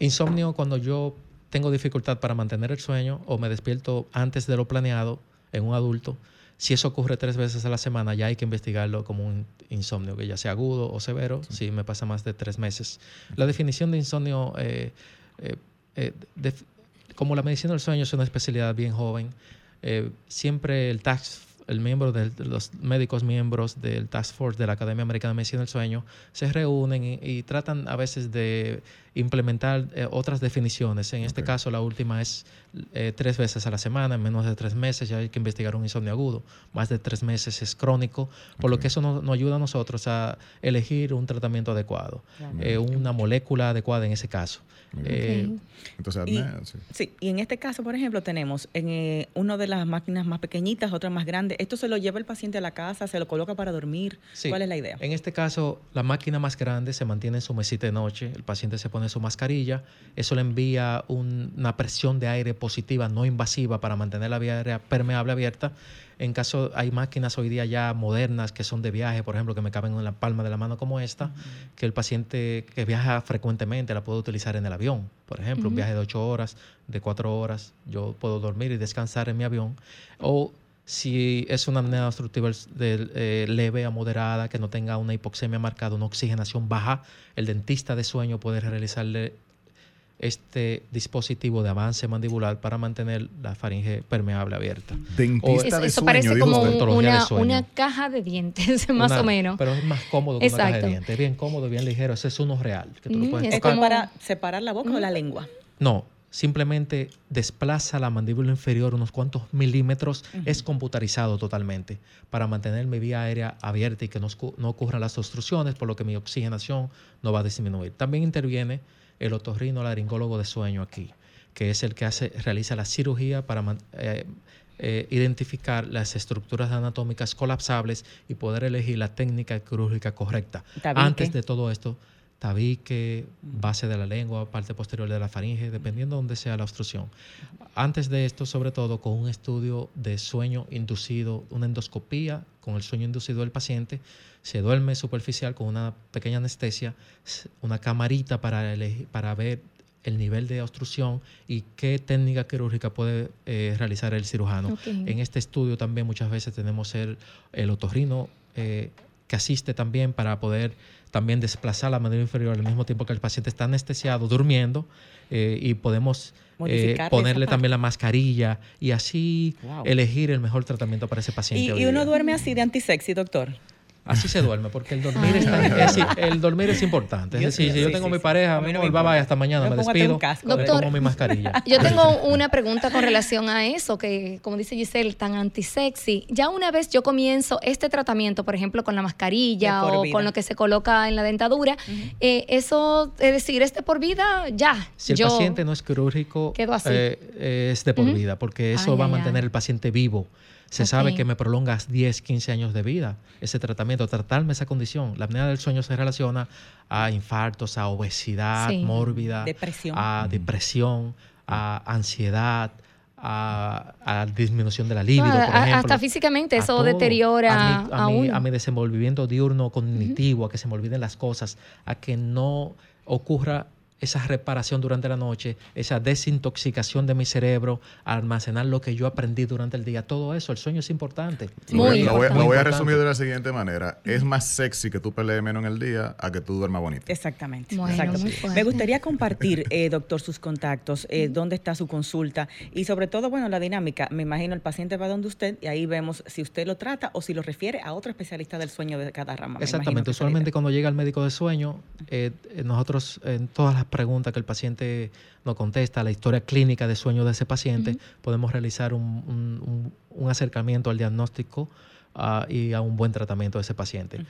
S4: Insomnio cuando yo tengo dificultad para mantener el sueño o me despierto antes de lo planeado en un adulto. Si eso ocurre tres veces a la semana, ya hay que investigarlo como un insomnio, que ya sea agudo o severo, si me pasa más de tres meses. La definición de insomnio, eh, eh, eh, def- como la medicina del sueño es una especialidad bien joven, eh, siempre el tax el miembro de los médicos miembros del Task Force de la Academia Americana de Medicina del Sueño se reúnen y, y tratan a veces de implementar eh, otras definiciones. En este caso, la última es eh, tres veces a la semana, en menos de tres meses ya hay que investigar un insomnio agudo. Más de tres meses es crónico, por lo que eso nos, nos ayuda a nosotros a elegir un tratamiento adecuado,
S2: Claro.
S4: eh, una molécula adecuada en ese caso. Eh.
S1: Entonces,
S2: Y-
S1: sí.
S2: Sí, y en este caso, por ejemplo, tenemos en eh, una de las máquinas más pequeñitas, otra más grande. ¿Esto se lo lleva el paciente a la casa, se lo coloca para dormir?
S4: Sí.
S2: ¿Cuál es la idea?
S4: En este caso, la máquina más grande se mantiene en su mesita de noche, el paciente se pone su mascarilla, eso le envía un- una presión de aire positiva, no invasiva, para mantener la vía aérea permeable abierta. En caso, hay máquinas hoy día ya modernas que son de viaje, por ejemplo, que me caben en la palma de la mano como esta, que el paciente que viaja frecuentemente la puede utilizar en el avión. Por ejemplo, un viaje de ocho horas, de cuatro horas, yo puedo dormir y descansar en mi avión. O si es una apnea obstructiva de, eh, leve a moderada, que no tenga una hipoxemia marcada, una oxigenación baja, el dentista de sueño puede realizarle este dispositivo de avance mandibular para mantener la faringe permeable abierta.
S1: Dentista
S3: Eso,
S1: de
S3: eso
S1: sueño,
S3: parece como una,
S4: de sueño.
S3: una caja de dientes, más
S4: Una-
S3: o menos.
S4: Pero es más cómodo que una caja de dientes. Es bien cómodo, bien ligero. Ese es uno real, que tú lo
S3: Mm,
S4: puedes
S3: es
S2: ¿Esto
S4: tocar.
S2: es
S3: como-
S2: para separar la boca o la lengua?
S4: No, simplemente desplaza la mandíbula inferior unos cuantos milímetros. Es computarizado totalmente para mantener mi vía aérea abierta y que no, ocurran las obstrucciones, por lo que mi oxigenación no va a disminuir. También interviene el otorrino laringólogo de sueño aquí, que es el que hace, realiza la cirugía para eh, eh, identificar las estructuras anatómicas colapsables y poder elegir la técnica quirúrgica correcta. Antes de todo esto, tabique, base de la lengua, parte posterior de la faringe, dependiendo de dónde sea la obstrucción. Antes de esto, sobre todo, con un estudio de sueño inducido, una endoscopía con el sueño inducido del paciente, se duerme superficial con una pequeña anestesia, una camarita para, elegir- para ver el nivel de obstrucción y qué técnica quirúrgica puede eh, realizar el cirujano. En este estudio también muchas veces tenemos el, el otorrino eh, que asiste también para poder también desplazar la mandíbula inferior al mismo tiempo que el paciente está anestesiado, durmiendo, eh, y podemos eh, ponerle también la mascarilla y así
S2: Wow.
S4: elegir el mejor tratamiento para ese paciente.
S2: Y, y uno duerme así de antisexy, doctor.
S4: Así se duerme, porque el dormir,
S3: Ay.
S4: está- es, decir, el dormir es importante. Es decir, si yo tengo
S2: sí,
S4: mi
S2: sí.
S4: pareja,
S2: A mí
S4: mi
S2: no me
S4: hasta mañana,
S2: Me
S4: despido,
S2: casco,
S4: me
S3: Doctor.
S4: pongo mi mascarilla.
S3: Yo tengo una pregunta con relación a eso, que como dice Giselle, tan antisexy. Ya una vez yo comienzo este tratamiento, por ejemplo, con la mascarilla o
S2: vida.
S3: con lo que se coloca en la dentadura, eh, eso, es decir, este por vida, ya.
S4: Si el
S3: yo-
S4: paciente no es quirúrgico,
S3: Quedo así.
S4: eh, es de por vida, porque eso
S3: Ay,
S4: va a mantener el paciente vivo. Se sabe que me prolongas 10, 15 años de vida ese tratamiento, tratarme esa condición. La apnea del sueño se relaciona a infartos, a obesidad
S3: Sí.
S4: mórbida,
S2: Depresión.
S4: a depresión, a ansiedad, a, a disminución de la libido, por
S3: a-
S4: ejemplo.
S3: hasta físicamente
S4: A
S3: eso
S4: todo.
S3: deteriora
S4: a mi,
S3: a
S4: a mi-
S3: uno.
S4: a mi desenvolvimiento diurno cognitivo, a que se me olviden las cosas, a que no ocurra esa reparación durante la noche, esa desintoxicación de mi cerebro, almacenar lo que yo aprendí durante el día. Todo eso, el sueño es importante.
S1: Lo voy,
S3: Muy
S1: lo voy-
S3: importante.
S1: lo voy a resumir de la siguiente manera. Es más sexy que tú pelees menos en el día a que tú duermas bonito.
S2: Exactamente.
S3: Bueno.
S2: Me gustaría compartir, eh, doctor, sus contactos, eh, dónde está su consulta y sobre todo, bueno, la dinámica. Me imagino el paciente va donde usted y ahí vemos si usted lo trata o si lo refiere a otro especialista del sueño de cada rama.
S4: Exactamente. Usualmente cuando llega el médico de sueño, eh, eh, nosotros en todas las preguntas que el paciente nos contesta, la historia clínica de sueño de ese paciente, podemos realizar un, un acercamiento al diagnóstico y a un buen tratamiento de ese paciente.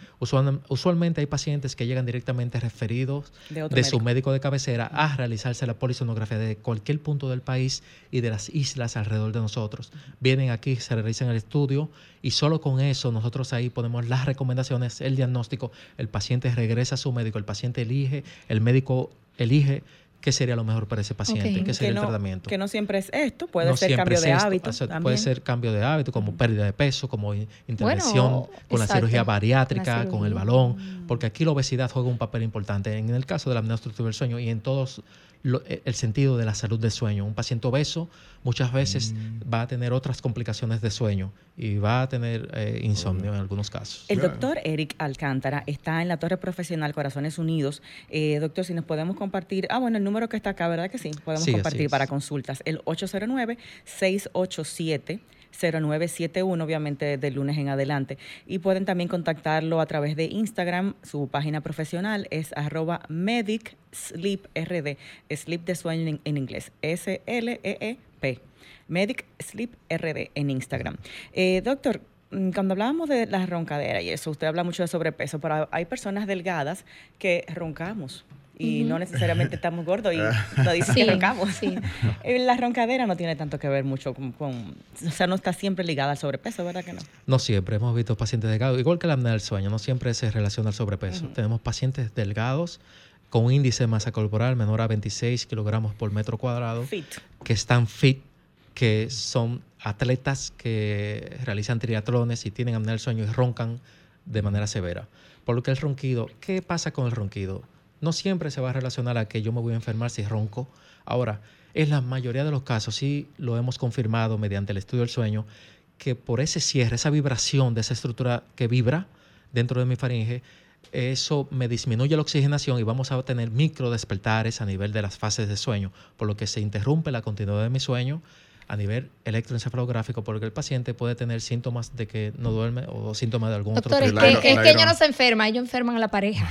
S4: usualmente hay pacientes que llegan directamente referidos de, su médico. de cabecera a realizarse la polisonografía de cualquier punto del país y de las islas alrededor de nosotros. Vienen aquí, se realizan el estudio y solo con eso nosotros ahí ponemos las recomendaciones, el diagnóstico, el paciente regresa a su médico, el paciente elige, el médico elige qué sería lo mejor para ese paciente, qué sería el tratamiento.
S2: Que no siempre es esto, puede ser cambio de hábito.
S4: Puede ser cambio de hábito, como pérdida de peso, como intervención con la cirugía bariátrica, con el balón, porque aquí la obesidad juega un papel importante. En el caso de la apnea del sueño y en todos e, el sentido de la salud del sueño. Un paciente obeso muchas veces mm. va a tener otras complicaciones de sueño y va a tener eh, insomnio en algunos casos.
S2: El doctor Eric Alcántara está en la Torre Profesional Corazones Unidos. Eh, doctor, si nos podemos compartir, ah, bueno, el número que está acá, ¿verdad que sí? Podemos compartir para consultas. El 809 687 0971, obviamente de lunes en adelante. Y pueden también contactarlo a través de Instagram. Su página profesional es arroba medic sleep rd, sleep de sueño en, inglés, S-L-E-E-P. Medic Sleep RD en Instagram. Eh, doctor, mm, cuando hablábamos de la roncadera y eso, usted habla mucho de sobrepeso, pero hay personas delgadas que roncamos y no necesariamente estamos gordos y lo dice que roncamos. Sí. Eh, la roncadera no tiene tanto que ver mucho con, o sea, no está siempre ligada al sobrepeso, ¿verdad que no?
S4: No siempre, hemos visto pacientes delgados, igual que la apnea del sueño, no siempre se relaciona al sobrepeso. Tenemos pacientes delgados con un índice de masa corporal menor a 26 kilogramos por metro cuadrado, que están fit, que son atletas que realizan triatlones y tienen apnea del sueño y roncan de manera severa. Por lo que el ronquido, ¿qué pasa con el ronquido? No siempre se va a relacionar a que yo me voy a enfermar si ronco. Ahora, en la mayoría de los casos sí lo hemos confirmado mediante el estudio del sueño, que por ese cierre, esa vibración de esa estructura que vibra dentro de mi faringe, eso me disminuye la oxigenación y vamos a tener micro despertares a nivel de las fases de sueño, por lo que se interrumpe la continuidad de mi sueño a nivel electroencefalográfico porque el paciente puede tener síntomas de que no duerme o síntomas de algún
S3: otro
S4: tipo.
S3: Es, que, es que ellos no se enferman, ellos enferman a la pareja.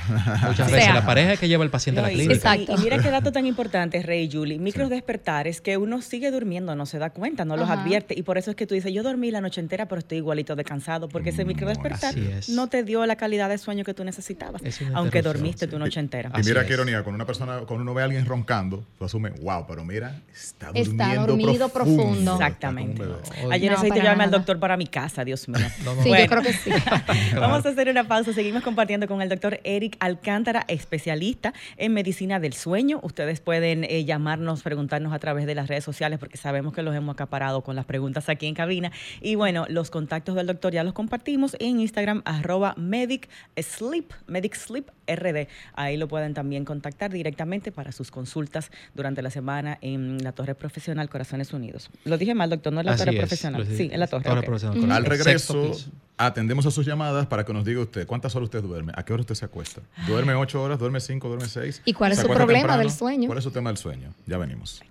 S4: Muchas veces la pareja es que lleva el paciente a la clínica.
S2: Exacto. Y, mira qué dato tan importante, Rey y Julie. Micros despertares que uno sigue durmiendo, no se da cuenta, no los advierte. Y por eso es que tú dices, yo dormí la noche entera, pero estoy igualito de cansado, porque ese micro despertar no te dio la calidad de sueño que tú necesitabas, aunque dormiste tu noche entera.
S1: Y, mira qué ironía, cuando una persona, cuando uno ve a alguien roncando, tú asumes, wow, pero mira, está durmiendo está dormido profundo.
S2: Exactamente. Ayer necesito llevarme al doctor para mi casa, Dios mío.
S3: sí, yo creo que sí.
S2: Vamos a hacer una pausa. Seguimos compartiendo con el doctor Eric Alcántara, especialista en medicina del sueño. Ustedes pueden eh, llamarnos, preguntarnos a través de las redes sociales porque sabemos que los hemos acaparado con las preguntas aquí en cabina. Y bueno, los contactos del doctor ya los compartimos en Instagram, arroba Medic Sleep, Medic Sleep RD. Ahí lo pueden también contactar directamente para sus consultas durante la semana en la Torre Profesional Corazones Unidos. Lo dije mal, doctor, no en la Torre Profesional. Sí, en la Torre.
S1: Al regreso, atendemos a sus llamadas para que nos diga usted cuántas horas usted duerme, a qué hora usted se acuesta. ¿Duerme ocho horas, duerme cinco, duerme seis?
S3: ¿Y cuál es su problema del sueño?
S1: ¿Cuál es su tema del sueño? Ya venimos.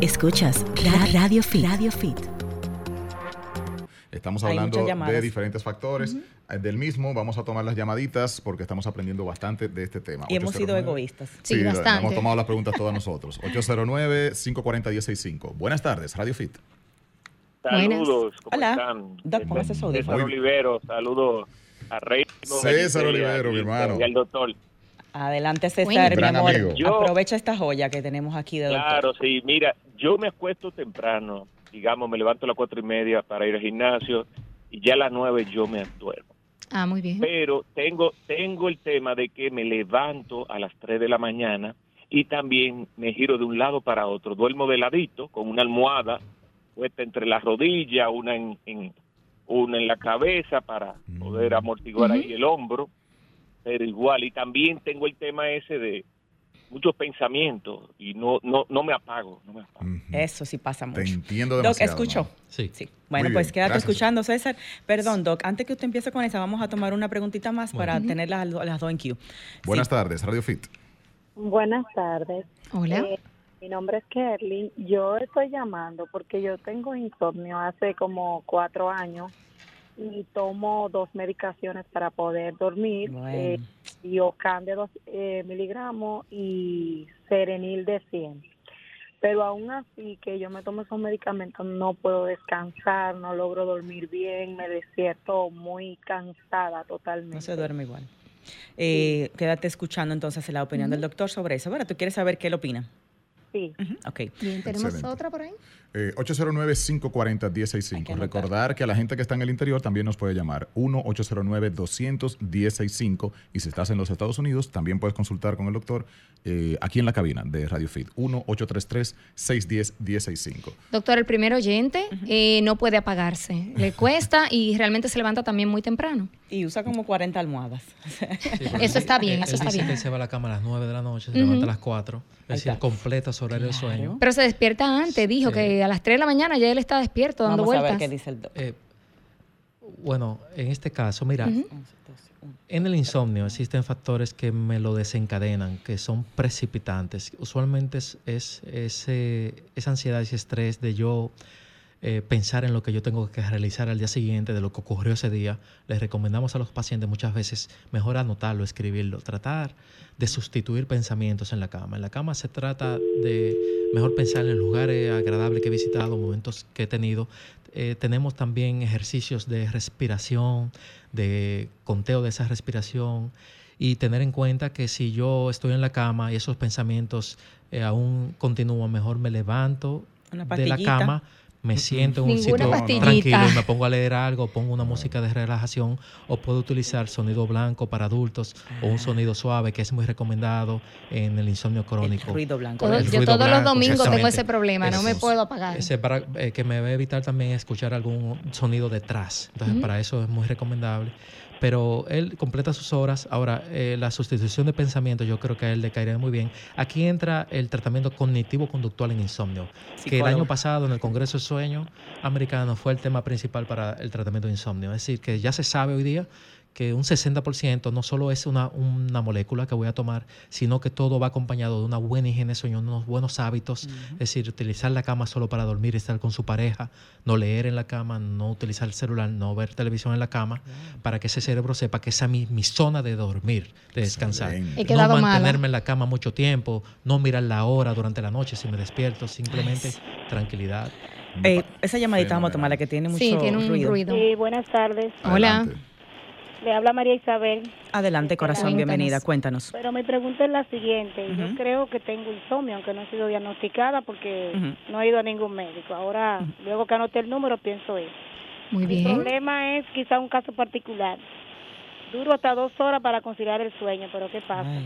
S5: Escuchas Radio Fit. Radio Fit.
S1: Estamos hablando de diferentes factores. Eh, del mismo vamos a tomar las llamaditas porque estamos aprendiendo bastante de este tema.
S2: Y hemos sido egoístas.
S3: Sí, bastante.
S1: Hemos tomado las preguntas todas nosotros. 809-540-165. Buenas tardes, Radio Fit.
S6: Saludos.
S2: ¿cómo Hola. están? Doc,
S6: César Olivero, saludos a Rey.
S1: César Olivero, mi hermano.
S6: Y al doctor.
S2: Adelante, César, mi amor. Aprovecha esta joya que tenemos aquí de
S6: doctor. Claro, sí. Mira, yo me acuesto temprano digamos, me levanto a las cuatro y media para ir al gimnasio y ya a las nueve yo me duermo.
S3: Ah, muy bien.
S6: Pero tengo, tengo el tema de que me levanto a las tres de la mañana y también me giro de un lado para otro. Duermo de ladito con una almohada puesta entre las rodillas, una en, una en la cabeza para poder mm. amortiguar ahí el hombro, pero igual. Y también tengo el tema ese de muchos pensamientos y no, no, no me apago. No me apago.
S2: Eso sí pasa mucho.
S1: Te entiendo demasiado.
S2: Doc, ¿escuchó?
S4: Sí.
S2: sí. Bueno, pues quédate escuchando, César. Perdón, Doc, antes que usted empiece con esa, vamos a tomar una preguntita más para tener las, las, dos en queue.
S1: Buenas tardes, Radio Fit.
S7: Buenas tardes.
S3: Hola.
S7: Eh, mi nombre es Kerly. Yo estoy llamando porque yo tengo insomnio hace como cuatro años y tomo dos medicaciones para poder dormir.
S2: Bueno. Eh,
S7: Iocan de 2 eh, miligramos y Serenil de 100. Pero aún así que yo me tomo esos medicamentos no puedo descansar, no logro dormir bien, me despierto muy cansada totalmente.
S2: No se duerme igual. Eh, Quédate escuchando entonces la opinión del doctor sobre eso. Bueno, ¿tú quieres saber qué él opina?
S7: Sí.
S3: Bien, tenemos
S1: Excelente.
S3: otra por ahí.
S1: Eh, 809-540-1065. Recordar que a la gente que está en el interior también nos puede llamar 1-809-210-65 y si estás en los Estados Unidos también puedes consultar con el doctor eh, aquí en la cabina de Radio Fit 1-833-610-1065.
S3: Doctor, el primer oyente eh, no puede apagarse. Le cuesta y realmente se levanta también muy temprano.
S2: Y usa como 40 almohadas.
S4: Sí,
S3: Eso está
S4: él-
S3: bien,
S4: él
S3: eso está
S4: dice
S3: bien.
S4: que él se va a la cama a las 9 de la noche, se
S3: Ujú.
S4: levanta a las 4.
S2: Ahí
S4: Es decir, completa su horario de sueño.
S3: Pero se despierta antes, dijo
S4: Sí.
S3: que a las 3 de la mañana ya él está despierto dando
S2: Vamos a
S3: vueltas.
S2: ver qué dice el doctor.
S4: Eh, bueno, en este caso, mira, en el insomnio existen factores que me lo desencadenan, que son precipitantes. Usualmente es, es ese- esa ansiedad, ese estrés de yo eh, pensar en lo que yo tengo que realizar al día siguiente, de lo que ocurrió ese día. Les recomendamos a los pacientes muchas veces mejor anotarlo, escribirlo, tratar de sustituir pensamientos en la cama. En la cama se trata de mejor pensar en los lugares agradables que he visitado, momentos que he tenido. Eh, tenemos también ejercicios de respiración, de conteo de esa respiración y tener en cuenta que si yo estoy en la cama y esos pensamientos eh, aún continúan, mejor me levanto de la cama, me siento en un sitio
S3: pastillita.
S4: tranquilo y me pongo a leer algo, pongo una música de relajación o puedo utilizar sonido blanco para adultos o un sonido suave que es muy recomendado en el insomnio
S2: El
S4: crónico.
S2: ruido blanco.
S3: Todo-
S4: el
S3: yo todos los domingos tengo ese problema, no me puedo apagar.
S4: Ese para, eh, que me va a evitar también escuchar algún sonido detrás. Entonces, para eso es muy recomendable. Pero él completa sus horas. Ahora, eh, la sustitución de pensamiento yo creo que a él le caería muy bien. Aquí entra el tratamiento cognitivo-conductual en insomnio, que el año pasado en el Congreso de Sueño americano fue el tema principal para el tratamiento de insomnio. Es decir, que ya se sabe hoy día que un 60% no solo es una, una molécula que voy a tomar, sino que todo va acompañado de una buena higiene de sueño, unos buenos hábitos, es decir, utilizar la cama solo para dormir, estar con su pareja, no leer en la cama, no utilizar el celular, no ver televisión en la cama, para que ese cerebro sepa que esa es mi, mi zona de dormir, de descansar.
S3: He
S4: no
S3: mala.
S4: mantenerme en la cama mucho tiempo, no mirar la hora durante la noche si me despierto, simplemente tranquilidad.
S2: Eh, esa llamadita vamos a
S1: Fenomenal.
S2: tomarla que tiene mucho
S3: Sí, tiene un
S2: ruido.
S3: ruido.
S7: Sí, buenas tardes.
S3: Hola.
S1: Adelante.
S7: Le habla María Isabel.
S2: Adelante, corazón,
S3: Cuéntanos.
S2: bienvenida, cuéntanos.
S7: Pero mi pregunta es la siguiente. Yo creo que tengo insomnio, aunque no he sido diagnosticada porque no he ido a ningún médico. Ahora, luego que anoté el número, pienso eso.
S3: Muy
S7: El
S3: bien.
S7: problema es quizá un caso particular. Duro hasta dos horas para conciliar el sueño, pero ¿qué pasa?
S2: Ay,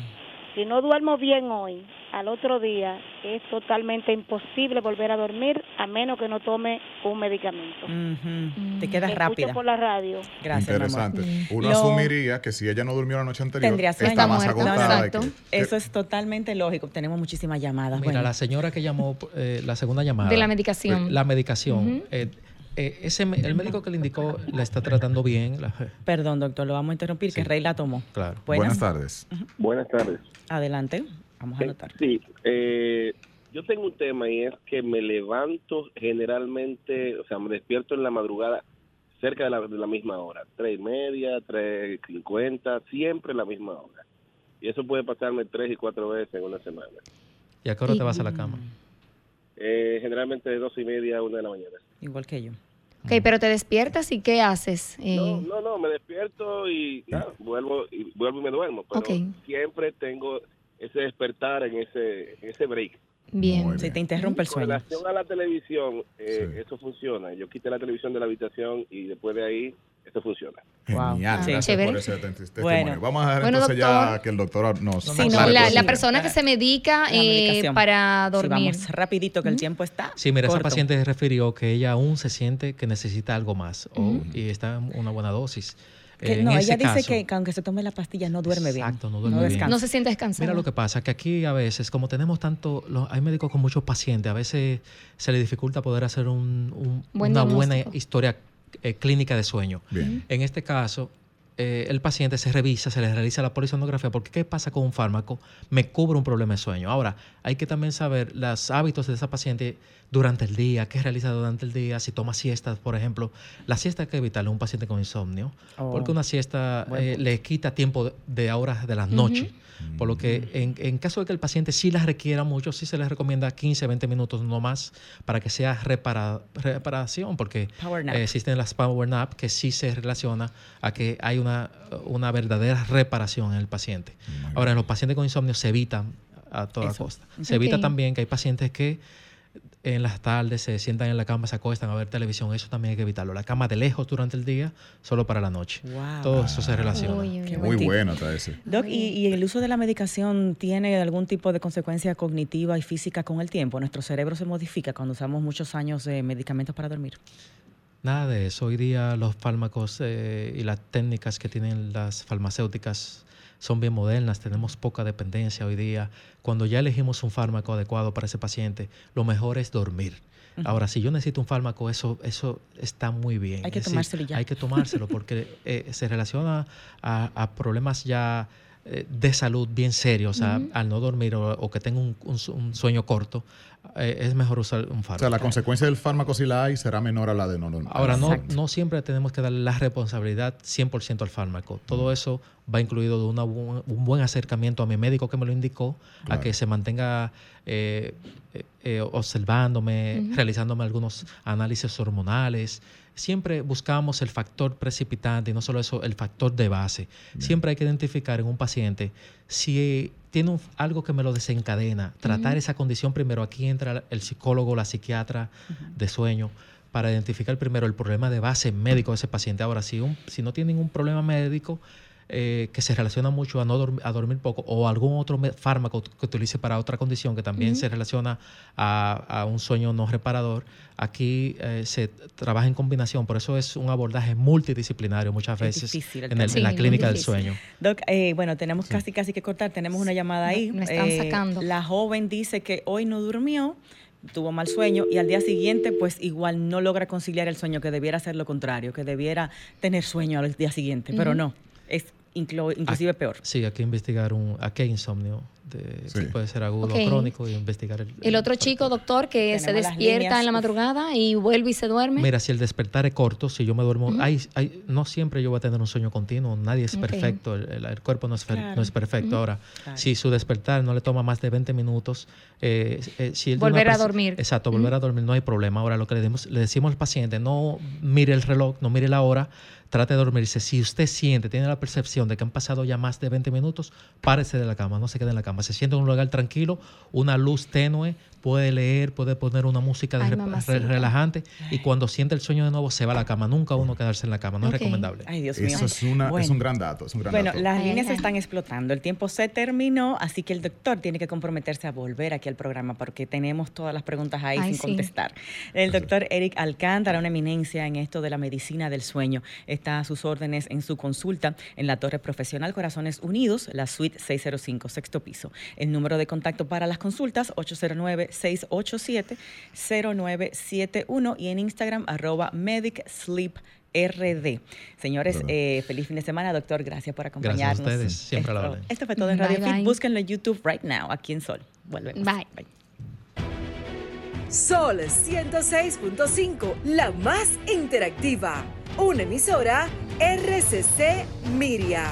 S7: Si no duermo bien hoy, al otro día es totalmente imposible volver a dormir a menos que no tome un medicamento.
S2: ujú, Te quedas
S7: Te
S2: rápida.
S7: escucho por la radio.
S2: Gracias, mi amor.
S1: Interesante.
S3: Bien.
S1: Uno
S2: Lo-
S1: asumiría que si ella no durmió la noche anterior,
S2: Tendría sueño.
S1: está más
S3: muerta,
S1: agotada.
S3: exacto.
S1: que-
S2: Eso es totalmente lógico. Tenemos muchísimas llamadas.
S4: Mira,
S2: Bueno,
S4: la señora que llamó, eh, la segunda llamada.
S3: De la medicación.
S4: La medicación. Eh, eh, ese, el médico que le indicó la está tratando bien. la-
S2: perdón, doctor, lo vamos a interrumpir, que
S4: Sí.
S2: Rey la tomó.
S4: claro.
S1: Buenas
S2: Buenas,
S1: tardes.
S6: Buenas tardes.
S2: adelante. Vamos a anotar.
S6: Sí, eh, yo tengo un tema y es que me levanto generalmente, o sea, me despierto en la madrugada cerca de la, de la misma hora, tres y media, tres cincuenta, siempre la misma hora. Y eso puede pasarme tres y cuatro veces en una semana.
S4: ¿Y a qué hora
S3: Y-
S4: te vas a la cama?
S6: Eh, generalmente de dos y media a una de la mañana.
S2: Igual que yo.
S3: Ok, pero te despiertas y ¿qué haces? Eh,
S6: No, no, no, me despierto y nada, vuelvo y vuelvo y me duermo, pero
S3: Ok.
S6: siempre tengo ese despertar en ese en ese break.
S3: Bien.
S1: Bien.
S2: te interrumpe el
S6: Con
S2: sueño.
S6: relación a la televisión, eh,
S1: Sí.
S6: eso funciona. Yo quité la televisión de la habitación y después de ahí, eso funciona.
S2: Wow.
S1: Genial,
S2: Sí.
S1: gracias
S3: Chévere.
S1: por ese te- testimonio.
S2: Bueno.
S1: Vamos a dejar
S3: Bueno,
S1: entonces
S3: doctor.
S1: ya que el doctor nos
S2: Sí,
S3: Sí, no, la,
S1: cosas.
S3: la persona que se medica
S2: La
S3: eh, para
S2: Sí,
S3: dormir.
S2: vamos rapidito que el tiempo está.
S4: Sí, mira, esa
S2: corto.
S4: paciente refirió que ella aún se siente que necesita algo más o- y está en una buena dosis.
S2: Que
S4: Eh, en
S2: no,
S4: ese
S2: ella dice
S4: caso-
S2: que, que aunque se tome la pastilla no duerme bien.
S4: Exacto, no duerme bien.
S2: descansa.
S3: no se siente descansado.
S4: Mira lo que pasa, que aquí a veces, como tenemos tanto, lo- hay médicos con muchos pacientes, a veces se le dificulta poder hacer un- un-
S3: Buen
S4: una buena
S3: diagnóstico.
S4: historia eh, clínica de sueño.
S1: Bien.
S4: En este caso, eh, el paciente se revisa, se le realiza la polisonografía, porque ¿qué pasa con un fármaco? Me cubre un problema de sueño. Ahora, hay que también saber los hábitos de esa paciente durante el día, qué realiza durante el día, si toma siestas, por ejemplo. La siesta hay que evitarle a un paciente con insomnio,
S2: Oh,
S4: porque una siesta
S2: buen
S4: eh, le quita tiempo de, de horas de la noche. Por lo que en, en caso de que el paciente sí las requiera mucho, sí se les recomienda 15, 20 minutos no más para que sea repara- reparación, porque
S2: Power nap.
S4: eh, existen las power nap que sí se relaciona a que hay una, una verdadera reparación en el paciente. Ahora, en los pacientes con insomnio se evitan a toda
S2: Eso.
S4: costa. Se evita también que hay pacientes que en las tardes se sientan en la cama, se acuestan a ver televisión. Eso también hay que evitarlo. La cama de lejos durante el día, solo para la noche.
S2: Wow.
S4: Todo eso se relaciona.
S3: Uy, uy,
S2: Qué
S3: uy.
S1: Muy bueno está ese.
S2: Doc, ¿y, y el uso de la medicación tiene algún tipo de consecuencia cognitiva y física con el tiempo? ¿Nuestro cerebro se modifica cuando usamos muchos años de medicamentos para dormir?
S4: Nada de eso. Hoy día los fármacos eh, y las técnicas que tienen las farmacéuticas son bien modernas, tenemos poca dependencia hoy día. Cuando ya elegimos un fármaco adecuado para ese paciente, lo mejor es dormir. Ahora, si yo necesito un fármaco, eso, eso está muy bien.
S2: Hay que
S4: decir,
S2: tomárselo ya.
S4: Hay que tomárselo porque eh, se relaciona a, a problemas ya de salud bien serios. O sea, al no dormir o, o que tenga un, un su- un sueño corto, eh, es mejor usar un
S1: O
S4: fármaco.
S1: sea, la consecuencia del fármaco, si la hay, será menor a la de no normal.
S4: Ahora, no, no siempre tenemos que darle la responsabilidad 100% al fármaco. Todo eso va incluido de una bu- un buen acercamiento a mi médico que me lo indicó,
S1: Claro.
S4: a que se mantenga eh, eh, eh, observándome, realizándome algunos análisis hormonales. Siempre buscamos el factor precipitante y no solo eso, el factor de base. Siempre hay que identificar en un paciente si tiene un- algo que me lo desencadena, tratar esa condición primero. Aquí entra el psicólogo, la psiquiatra de sueño para identificar primero el problema de base médico de ese paciente. Ahora, si, un, si no tiene ningún problema médico eh, que se relaciona mucho a, no dorm- a dormir poco o algún otro fármaco que utilice para otra condición que también se relaciona a, a un sueño no reparador, aquí eh, se trabaja en combinación. Por eso es un abordaje multidisciplinario muchas
S2: Es
S4: veces
S2: difícil
S4: en, el-
S3: tema.
S4: en la clínica del sueño.
S2: Doc, eh, bueno, tenemos casi casi que cortar, tenemos una llamada ahí.
S3: Me están
S2: Eh,
S3: sacando.
S2: La joven dice que hoy no durmió, tuvo mal sueño y al día siguiente pues igual no logra conciliar el sueño, que debiera ser lo contrario, que debiera tener sueño al día siguiente, pero no, es inclusive peor.
S4: Sí, hay que investigar un, a qué insomnio, de,
S1: Sí.
S4: si puede ser agudo
S3: Ok.
S4: o crónico, y investigar el,
S3: El otro chico, doctor, que se
S2: Tenemos las
S3: despierta
S2: líneas,
S3: en la madrugada y vuelve y se duerme.
S4: Mira, si el despertar es corto, si yo me duermo, hay, hay- no siempre yo voy a tener un sueño continuo, nadie es
S3: Ok.
S4: perfecto, el, el- el cuerpo no es,
S2: Claro.
S4: no es perfecto. Ahora,
S2: Claro.
S4: si su despertar no le toma más de 20 minutos, eh, eh, si él
S3: Volver a dormir.
S4: Exacto, volver a dormir, no hay problema. Ahora, lo que le, le decimos al paciente, no mire el reloj, no mire la hora, trate de dormirse. Si usted siente, tiene la percepción de que han pasado ya más de 20 minutos, párese de la cama, no se quede en la cama. Se siente en un lugar tranquilo, una luz tenue, puede leer, puede poner una música de
S3: Ay,
S4: re-
S3: mamacita.
S4: re- relajante y cuando siente el sueño de nuevo se va a la cama. Nunca uno quedarse en la cama, no es recomendable.
S2: Ay, Dios mío.
S1: Eso es, una, es
S2: Bueno.
S1: un gran dato. Es un gran
S2: Bueno,
S1: dato.
S2: las líneas están explotando, el tiempo se terminó, así que el doctor tiene que comprometerse a volver aquí al programa porque tenemos todas las preguntas ahí
S3: Ay,
S2: sin
S3: sí.
S2: contestar. El doctor Eric Alcántara, una eminencia en esto de la medicina del sueño, está a sus órdenes en su consulta en la Torre Profesional Corazones Unidos, la suite 605, sexto piso. El número de contacto para las consultas, 809-687-0971 y en Instagram, arroba medicsleep. RD. Señores, eh, feliz fin de semana, doctor. Gracias por
S4: Gracias a
S2: acompañarnos.
S4: ustedes, siempre a la
S2: esto,
S4: orden.
S2: esto fue todo en
S3: Bye,
S2: Radio Fit.
S3: bye.
S2: Búsquenlo en YouTube right now, aquí en Sol. Volvemos.
S3: Bye.
S8: Sol 106.5, la más interactiva. Una emisora RCC Miria.